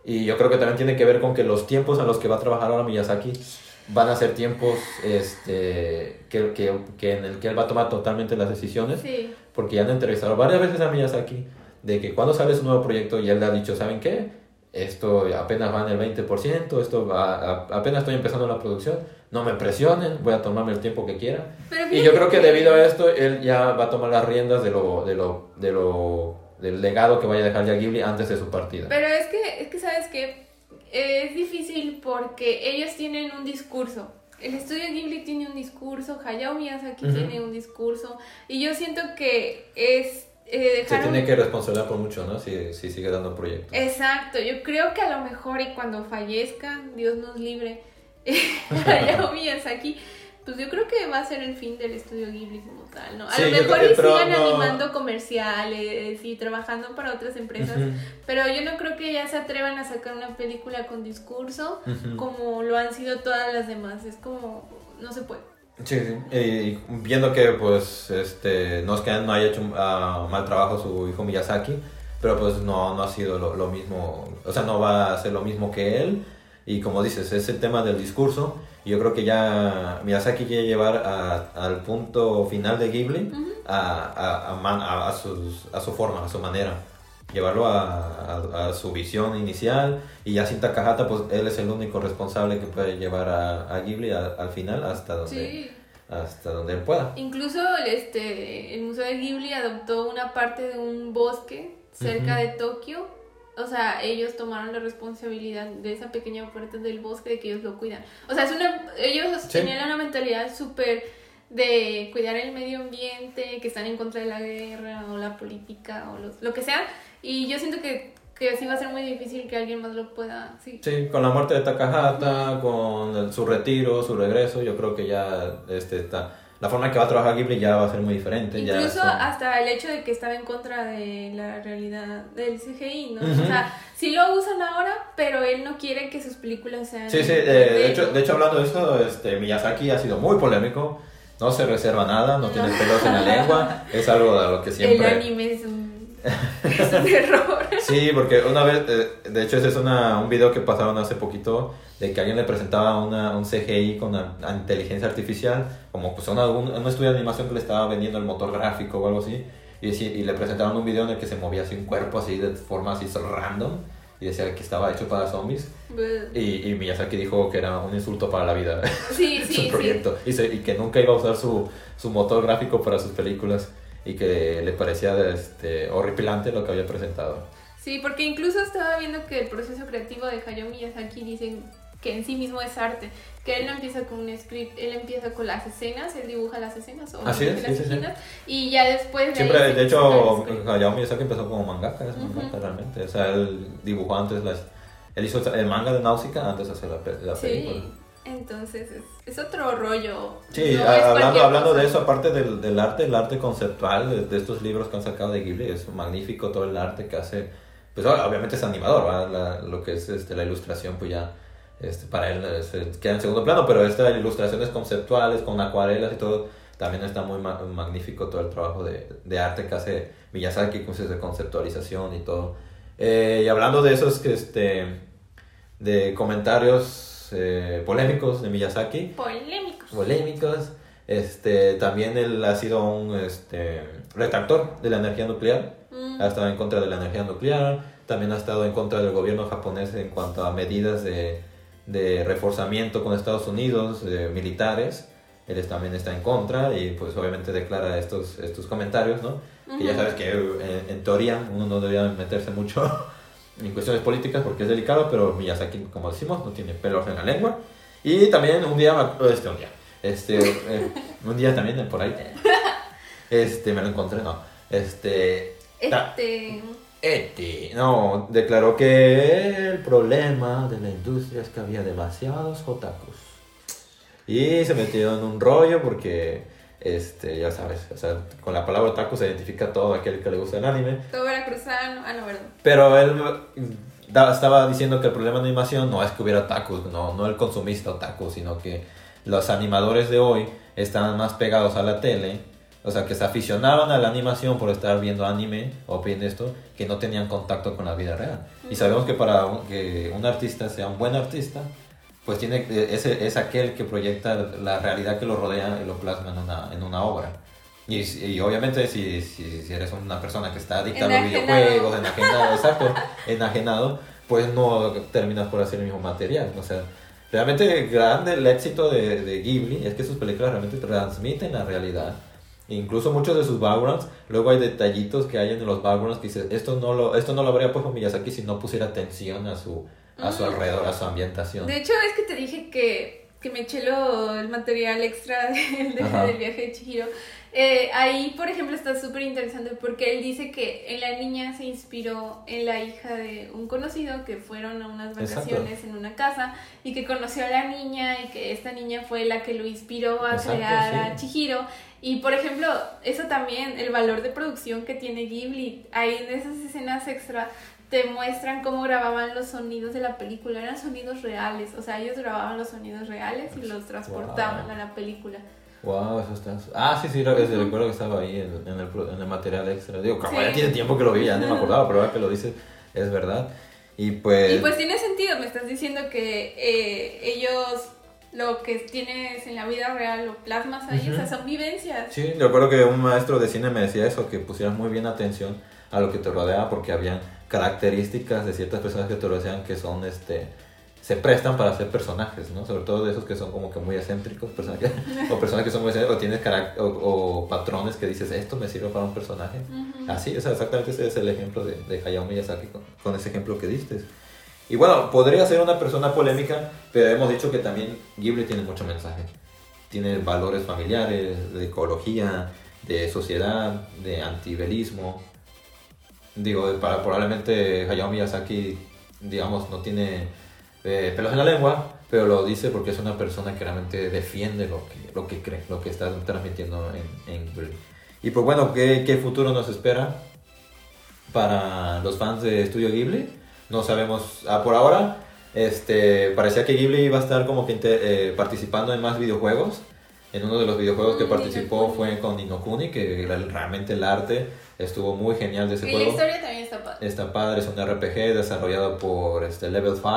[SPEAKER 5] Y yo creo que también tiene que ver con que los tiempos a los que va a trabajar ahora Miyazaki van a ser tiempos este, que, que, que en el que él va a tomar totalmente las decisiones
[SPEAKER 6] Sí.
[SPEAKER 5] porque ya han entrevistado varias veces a Miyazaki de que cuando sale su nuevo proyecto y él le ha dicho, ¿saben qué? Esto apenas va en el 20%, esto va, a- apenas estoy empezando la producción, no me presionen, voy a tomarme el tiempo que quiera. Y yo creo que debido a esto, él ya va a tomar las riendas de lo, de lo, de lo, del legado que vaya a dejar ya Ghibli antes de su partida.
[SPEAKER 6] Pero es que, es que sabes que es difícil porque ellos tienen un discurso. El estudio Ghibli tiene un discurso, Hayao Miyazaki tiene un discurso, y yo siento que es eh,
[SPEAKER 5] Se tiene que responsabilizar por mucho, ¿no? Si, si sigue dando proyectos.
[SPEAKER 6] Exacto, yo creo que a lo mejor y cuando fallezca, Dios nos libre, <laughs> <laughs> Hayao Miyazaki, pues yo creo que va a ser el fin del estudio Ghibli ¿no? A
[SPEAKER 5] Sí,
[SPEAKER 6] lo mejor y sigan
[SPEAKER 5] no-
[SPEAKER 6] animando comerciales y trabajando para otras empresas,
[SPEAKER 5] Ujú.
[SPEAKER 6] pero yo no creo que ya se atrevan a sacar una película con discurso
[SPEAKER 5] Ujú.
[SPEAKER 6] como lo han sido todas las demás, es como, no se puede.
[SPEAKER 5] Sí, sí. Y viendo que, pues, este, no es que no haya hecho un ah, mal trabajo su hijo Miyazaki, pero pues no, no ha sido lo, lo mismo, o sea, no va a ser lo mismo que él. Y como dices, es el tema del discurso. Y yo creo que ya Miyazaki quiere llevar a- al punto final de Ghibli a, a, a, man- a- a sus- a su forma, a su manera. Llevarlo a, su visión inicial. Y ya sin Takahata, pues él es el único responsable que puede llevar a, Ghibli al final hasta donde
[SPEAKER 6] Sí.
[SPEAKER 5] hasta donde él pueda.
[SPEAKER 6] Incluso este, el Museo de Ghibli adoptó una parte de un bosque cerca de Tokio. O sea, ellos tomaron la responsabilidad de esa pequeña parte del bosque de que ellos lo cuidan. O sea, es una, ellos
[SPEAKER 5] Sí.
[SPEAKER 6] tenían una mentalidad súper de cuidar el medio ambiente, que están en contra de la guerra o la política o los- lo que sea. Y yo siento que, que así va a ser muy difícil que alguien más lo pueda. Sí.
[SPEAKER 5] Sí, con la muerte de Takahata, con el- su retiro, su regreso, yo creo que ya este, está, la forma en que va a trabajar Ghibli ya va a ser muy diferente. ya
[SPEAKER 6] Incluso
[SPEAKER 5] son-
[SPEAKER 6] hasta el hecho de que estaba en contra de la realidad del CGI, ¿no?
[SPEAKER 5] Ujú.
[SPEAKER 6] O sea, sí lo usan ahora, pero él no quiere que sus películas sean...
[SPEAKER 5] Sí, sí, eh, de, hecho, de hecho hablando de eso, este, Miyazaki ha sido muy polémico, no se reserva nada, no tiene pelos en la lengua, <laughs> es algo de lo que
[SPEAKER 6] El
[SPEAKER 5] siempre...
[SPEAKER 6] anime es un... es un <laughs> error.
[SPEAKER 5] Sí, porque una vez, eh, de hecho ese es una, un video que pasaron hace poquito de que alguien le presentaba una, un CGI con a- a inteligencia artificial, como pues a una- un, un estudio de animación que le estaba vendiendo el motor gráfico o algo así, y, decí- y le presentaron un video en el que se movía así un cuerpo así de forma así random, y decía que estaba hecho para zombies, y, y Miyazaki dijo que era un insulto para la vida
[SPEAKER 6] Sí, <laughs>
[SPEAKER 5] su
[SPEAKER 6] sí, sí.
[SPEAKER 5] proyecto, y, se- y que nunca iba a usar su, su motor gráfico para sus películas, y que le parecía este, horripilante lo que había presentado.
[SPEAKER 6] Sí, porque incluso estaba viendo que el proceso creativo de Hayao Miyazaki dicen que en sí mismo es arte, que él no empieza con un script, él empieza con las escenas, él dibuja las escenas o
[SPEAKER 5] Así es,
[SPEAKER 6] las
[SPEAKER 5] sí, sí, sí.
[SPEAKER 6] y ya después de
[SPEAKER 5] Siempre,
[SPEAKER 6] ahí
[SPEAKER 5] de hecho. Hayao Miyazaki empezó como mangaka, es
[SPEAKER 6] Ujú.
[SPEAKER 5] mangaka realmente. O sea, él dibujó antes las... Él hizo el manga de Náusica antes de hacer la, la película.
[SPEAKER 6] Entonces es, es otro rollo.
[SPEAKER 5] Sí,
[SPEAKER 6] no
[SPEAKER 5] a- hablando, hablando de eso, aparte del, del arte, el arte conceptual de, de estos libros que han sacado de Ghibli, es magnífico todo el arte que hace. Pues obviamente es animador. La- lo que es este, la ilustración, pues ya este, para él queda en segundo plano, pero estas ilustraciones conceptuales con acuarelas y todo, también está muy ma- magnífico todo el trabajo de, de arte que hace Miyazaki, con de conceptualización y todo. Eh, y hablando de esos que este de comentarios eh, polémicos de Miyazaki,
[SPEAKER 6] Polémicos.
[SPEAKER 5] polémicos. Este, también él ha sido un este, retractor de la energía nuclear.
[SPEAKER 6] Mm.
[SPEAKER 5] Ha estado en contra de la energía nuclear. También ha estado en contra del gobierno japonés en cuanto a medidas de, de reforzamiento con Estados Unidos, eh, militares. Él también está en contra y pues obviamente declara estos, estos comentarios, ¿no? Que ya sabes que eh, en, teoría uno no debería meterse mucho <laughs> en cuestiones políticas porque es delicado, pero Miyazaki, como decimos, no tiene pelos en la lengua. Y también un día, este, un día, este, eh, un día también por ahí, este, me lo encontré, no, este,
[SPEAKER 6] Este.
[SPEAKER 5] este, no, declaró que el problema de la industria es que había demasiados otakus. Y se metió en un rollo porque, este, ya sabes, o sea, con la palabra otaku se identifica todo aquel que le gusta el anime.
[SPEAKER 6] Todo veracruzano. Ah, no, verdad.
[SPEAKER 5] Pero él estaba diciendo que el problema de animación no es que hubiera otakus, no, no el consumista otaku, sino que los animadores de hoy están más pegados a la tele, o sea, que se aficionaban a la animación por estar viendo anime o viendo esto, que no tenían contacto con la vida real. Y sabemos que para un- que un artista sea un buen artista, pues tiene eh, ese, es aquel que proyecta la realidad que lo rodea y lo plasma en una, en una obra. Y, y obviamente si, si, si eres una persona que está adicta a los videojuegos, enajenado, <laughs> exacto, enajenado, pues no terminas por hacer el mismo material. O sea, realmente grande el éxito de, de Ghibli es que sus películas realmente transmiten la realidad. Incluso muchos de sus backgrounds, luego hay detallitos que hay en los backgrounds que dices, esto no lo, esto no lo habría puesto Miyazaki si no pusiera atención a su, a su alrededor, a su ambientación.
[SPEAKER 6] De hecho, es que te dije que, que me eché lo- el material extra <laughs> del, viaje de Chihiro. Eh, ahí, por ejemplo, está súper interesante porque él dice que en la niña se inspiró en la hija de un conocido que fueron a unas
[SPEAKER 5] Exacto.
[SPEAKER 6] vacaciones en una casa y que conoció a la niña y que esta niña fue la que lo inspiró a
[SPEAKER 5] Exacto,
[SPEAKER 6] crear
[SPEAKER 5] sí.
[SPEAKER 6] a Chihiro. Y por ejemplo, eso también, el valor de producción que tiene Ghibli, ahí en esas escenas extra te muestran cómo grababan los sonidos de la película, eran sonidos reales, o sea, ellos grababan los sonidos reales y los transportaban
[SPEAKER 5] Wow.
[SPEAKER 6] a la película.
[SPEAKER 5] Wow, eso está. Ah, sí, sí, recuerdo que estaba ahí en, en el, en el material extra. Digo, como
[SPEAKER 6] Sí.
[SPEAKER 5] ya tiene tiempo que lo vi, ya ni me <laughs> acordaba, pero ahora que lo dices, es verdad. Y pues.
[SPEAKER 6] Y pues tiene sentido, me estás diciendo que eh, ellos lo que tienes en la vida real lo plasmas ahí, o sea, son vivencias.
[SPEAKER 5] Sí, recuerdo que un maestro de cine me decía eso, que pusieras muy bien atención a lo que te rodea, porque habían características de ciertas personas que te rodean que son, este, se prestan para ser personajes, ¿no? Sobre todo de esos que son como que muy excéntricos, personas que- <laughs> o personas que son muy excéntricos, o tienes o, o patrones que dices, esto me sirve para un personaje.
[SPEAKER 6] Ujú.
[SPEAKER 5] Así, o sea, exactamente ese es el ejemplo de, de Hayao Miyazaki con, con ese ejemplo que diste. Y bueno, podría ser una persona polémica, pero hemos dicho que también Ghibli tiene mucho mensaje. Tiene valores familiares, de ecología, de sociedad, de antibelismo. Digo, para, probablemente Hayao Miyazaki, digamos, no tiene eh, pelos en la lengua, pero lo dice porque es una persona que realmente defiende lo que, lo que cree, lo que está transmitiendo en, en Ghibli. Y pues bueno, ¿qué, ¿qué futuro nos espera para los fans de Estudio Ghibli? No sabemos, ah, por ahora, este, parecía que Ghibli iba a estar como que eh, participando en más videojuegos. En uno de los videojuegos que participó fue con Ninokuni, que realmente el arte estuvo muy genial de ese
[SPEAKER 6] Y la
[SPEAKER 5] juego.
[SPEAKER 6] historia también está padre.
[SPEAKER 5] Está padre, es un RPG desarrollado por este, Level 5.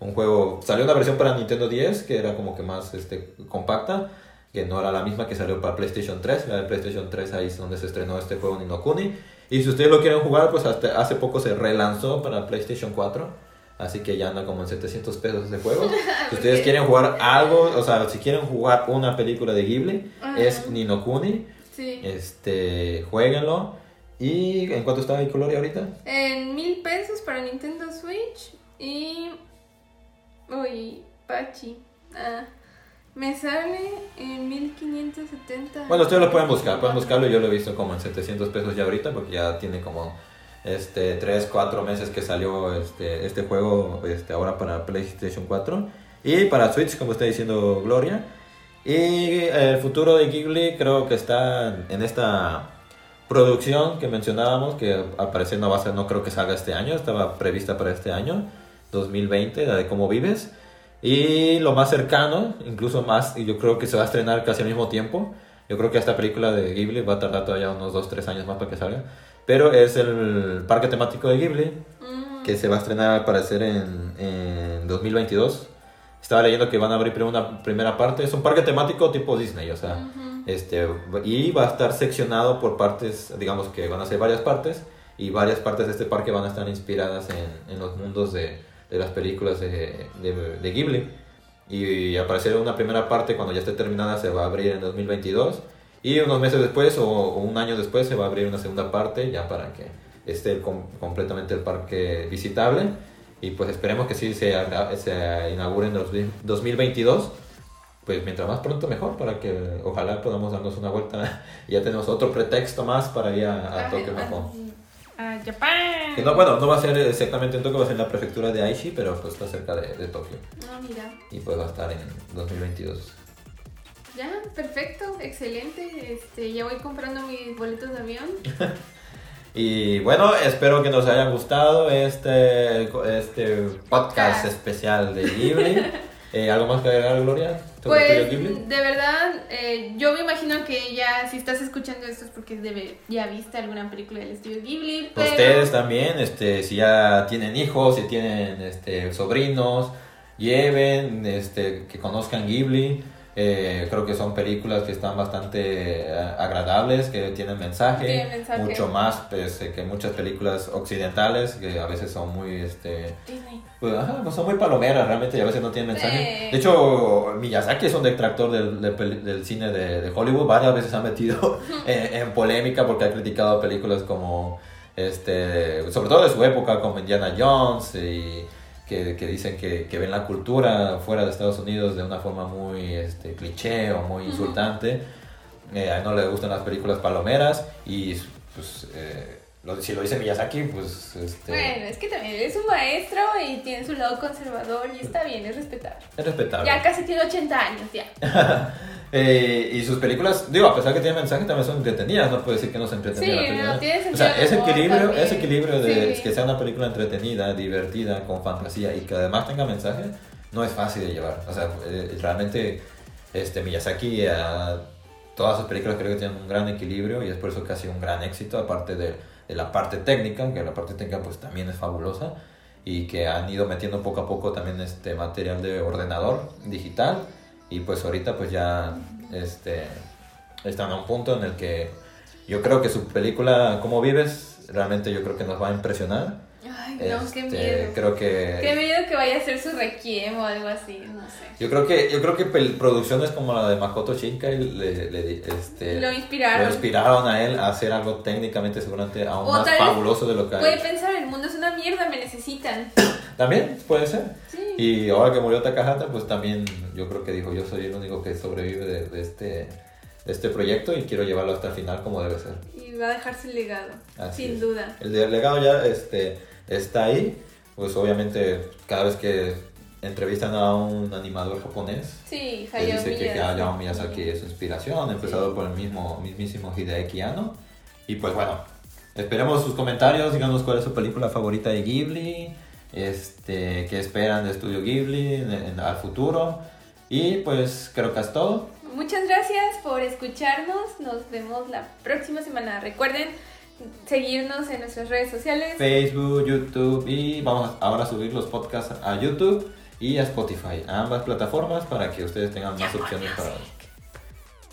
[SPEAKER 5] Un juego. Salió una versión para Nintendo 10 que era como que más este, compacta, que no era la misma que salió para PlayStation 3. La de PlayStation 3 ahí es donde se estrenó este juego Ninokuni. Y si ustedes lo quieren jugar, pues hasta hace poco se relanzó para PlayStation 4. Así que ya anda como en 700 pesos ese juego. <laughs> Si ustedes quieren jugar algo, o sea, si quieren jugar una película de Ghibli,
[SPEAKER 6] Ajá.
[SPEAKER 5] es Ninokuni.
[SPEAKER 6] Sí.
[SPEAKER 5] Este, jueguenlo. ¿Y en cuánto está Gloria ahorita?
[SPEAKER 6] En mil pesos para Nintendo Switch y. Uy, Pachi. Ah, me sale en 1570.
[SPEAKER 5] Bueno, ustedes lo pueden buscar, pueden buscarlo. Yo lo he visto como en 700 pesos ya ahorita, porque ya tiene como este 3, 4 meses que salió este, este juego este, ahora para PlayStation 4 y para Switch, como está diciendo Gloria. Y el futuro de Ghibli creo que está en esta producción que mencionábamos, que al parecer no va a ser, no creo que salga este año, estaba prevista para este año, 2020, la de Cómo Vives. Y lo más cercano, incluso más, y yo creo que se va a estrenar casi al mismo tiempo. Yo creo que esta película de Ghibli va a tardar todavía unos 2-3 años más para que salga. Pero es el parque temático de Ghibli,
[SPEAKER 6] Mm,
[SPEAKER 5] que se va a estrenar al parecer en, en 2022. Estaba leyendo que van a abrir primero una primera parte. Es un parque temático tipo Disney, o sea. Este, y va a estar seccionado por partes, digamos que van a ser varias partes, y varias partes de este parque van a estar inspiradas en, en los mundos de, de las películas de, de, de Ghibli. Y al parecer una primera parte, cuando ya esté terminada, se va a abrir en 2022. Y unos meses después o, o un año después se va a abrir una segunda parte, ya para que esté com- completamente el parque visitable. Y pues esperemos que sí se, se inaugure en los 2022 pues mientras más pronto mejor para que ojalá podamos darnos una vuelta <laughs> ya tenemos otro pretexto más para ir a, a Tokio, Japón.
[SPEAKER 6] A Japón.
[SPEAKER 5] Que no, bueno, no va a ser exactamente en Tokio, va a ser en la prefectura de Aichi, pero pues está cerca de, de Tokio
[SPEAKER 6] Ah, mira.
[SPEAKER 5] y pues va a estar en 2022.
[SPEAKER 6] Ya, perfecto, excelente. Este, ya voy comprando mis boletos de avión. <laughs>
[SPEAKER 5] Y bueno, espero que nos haya gustado este, este podcast especial de Ghibli. <laughs> Eh, ¿Algo más que agregar, Gloria?
[SPEAKER 6] Pues, de verdad, eh, yo me imagino que ya, si estás escuchando esto es porque debe, ya viste alguna película del estudio Ghibli. Pero...
[SPEAKER 5] Ustedes también, este, si ya tienen hijos, si tienen este, sobrinos, lleven, este, que conozcan Ghibli. Eh, creo que son películas que están bastante eh, agradables, que tienen mensaje,
[SPEAKER 6] Tienen mensaje.
[SPEAKER 5] mucho más pues, que muchas películas occidentales, que a veces son muy, este,
[SPEAKER 6] Disney.
[SPEAKER 5] pues, ajá, pues son muy palomeras realmente y a veces no tienen mensaje.
[SPEAKER 6] Sí.
[SPEAKER 5] De hecho, Miyazaki es un detractor del, del peli- del cine de, de Hollywood. Varias veces se ha metido <laughs> en, en polémica porque ha criticado películas como, este, sobre todo de su época, como Indiana Jones y que, que dicen que, que ven la cultura fuera de Estados Unidos de una forma muy este, cliché o muy insultante. Eh, a él no le gustan las películas palomeras y pues... eh, si lo dice Miyazaki, pues... Este,
[SPEAKER 6] Bueno, es que también es un maestro y tiene su lado conservador y está bien, es respetable.
[SPEAKER 5] es respetable.
[SPEAKER 6] Ya casi tiene 80 años, ya. <laughs>
[SPEAKER 5] Eh, y sus películas, digo, a pesar que tienen mensaje, también son entretenidas. No puedo decir que no se entretenida
[SPEAKER 6] Sí,
[SPEAKER 5] la película.
[SPEAKER 6] no, tiene
[SPEAKER 5] o sea, ese equilibrio, ese equilibrio de
[SPEAKER 6] Sí.
[SPEAKER 5] que sea una película entretenida, divertida, con fantasía y que además tenga mensaje, no es fácil de llevar. O sea, eh, realmente este, Miyazaki, eh, todas sus películas creo que tienen un gran equilibrio y es por eso que ha sido un gran éxito, aparte de, de la parte técnica, que la parte técnica pues también es fabulosa y que han ido metiendo poco a poco también este material de ordenador digital y pues ahorita pues ya este están a un punto en el que yo creo que su película Cómo vives realmente yo creo que nos va a impresionar
[SPEAKER 6] Ay, no, qué
[SPEAKER 5] Este,
[SPEAKER 6] miedo.
[SPEAKER 5] creo que
[SPEAKER 6] Qué miedo que vaya a ser su requiem o algo así, no sé.
[SPEAKER 5] yo creo que yo creo que producciones como la de Makoto Shinkai le, le- este,
[SPEAKER 6] Lo inspiraron.
[SPEAKER 5] lo inspiraron a él a hacer algo técnicamente seguramente aún
[SPEAKER 6] O
[SPEAKER 5] más fabuloso de lo que ha
[SPEAKER 6] Puede pensar, el mundo es una mierda, me necesitan. <coughs>
[SPEAKER 5] También puede ser.
[SPEAKER 6] Sí.
[SPEAKER 5] Y ahora que murió Takahata, pues también yo creo que dijo, yo soy el único que sobrevive de, de este, este proyecto y quiero llevarlo hasta el final como debe ser.
[SPEAKER 6] Y va a dejar su legado,
[SPEAKER 5] Así
[SPEAKER 6] sin
[SPEAKER 5] es.
[SPEAKER 6] duda.
[SPEAKER 5] El delegado ya este, está ahí, pues obviamente cada vez que entrevistan a un animador japonés,
[SPEAKER 6] Sí, Hayao
[SPEAKER 5] dice que. Hayao Miyazaki es su inspiración, empezado por el mismo, mismísimo Hideaki Anno. Y pues bueno, esperemos sus comentarios, díganos cuál es su película favorita de Ghibli, este, qué esperan de Estudio Ghibli en- en- al futuro. Y pues creo que es todo.
[SPEAKER 6] muchas gracias por escucharnos. Nos vemos la próxima semana. Recuerden seguirnos en nuestras redes sociales.
[SPEAKER 5] Facebook, YouTube y vamos ahora a subir los podcasts a YouTube y a Spotify, a ambas plataformas para que ustedes tengan más opciones para...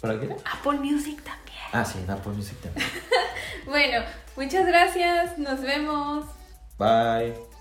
[SPEAKER 5] ¿Para qué?
[SPEAKER 6] Apple Music también.
[SPEAKER 5] Ah, sí, en Apple Music también. <laughs>
[SPEAKER 6] Bueno, muchas gracias. Nos vemos.
[SPEAKER 5] Bye.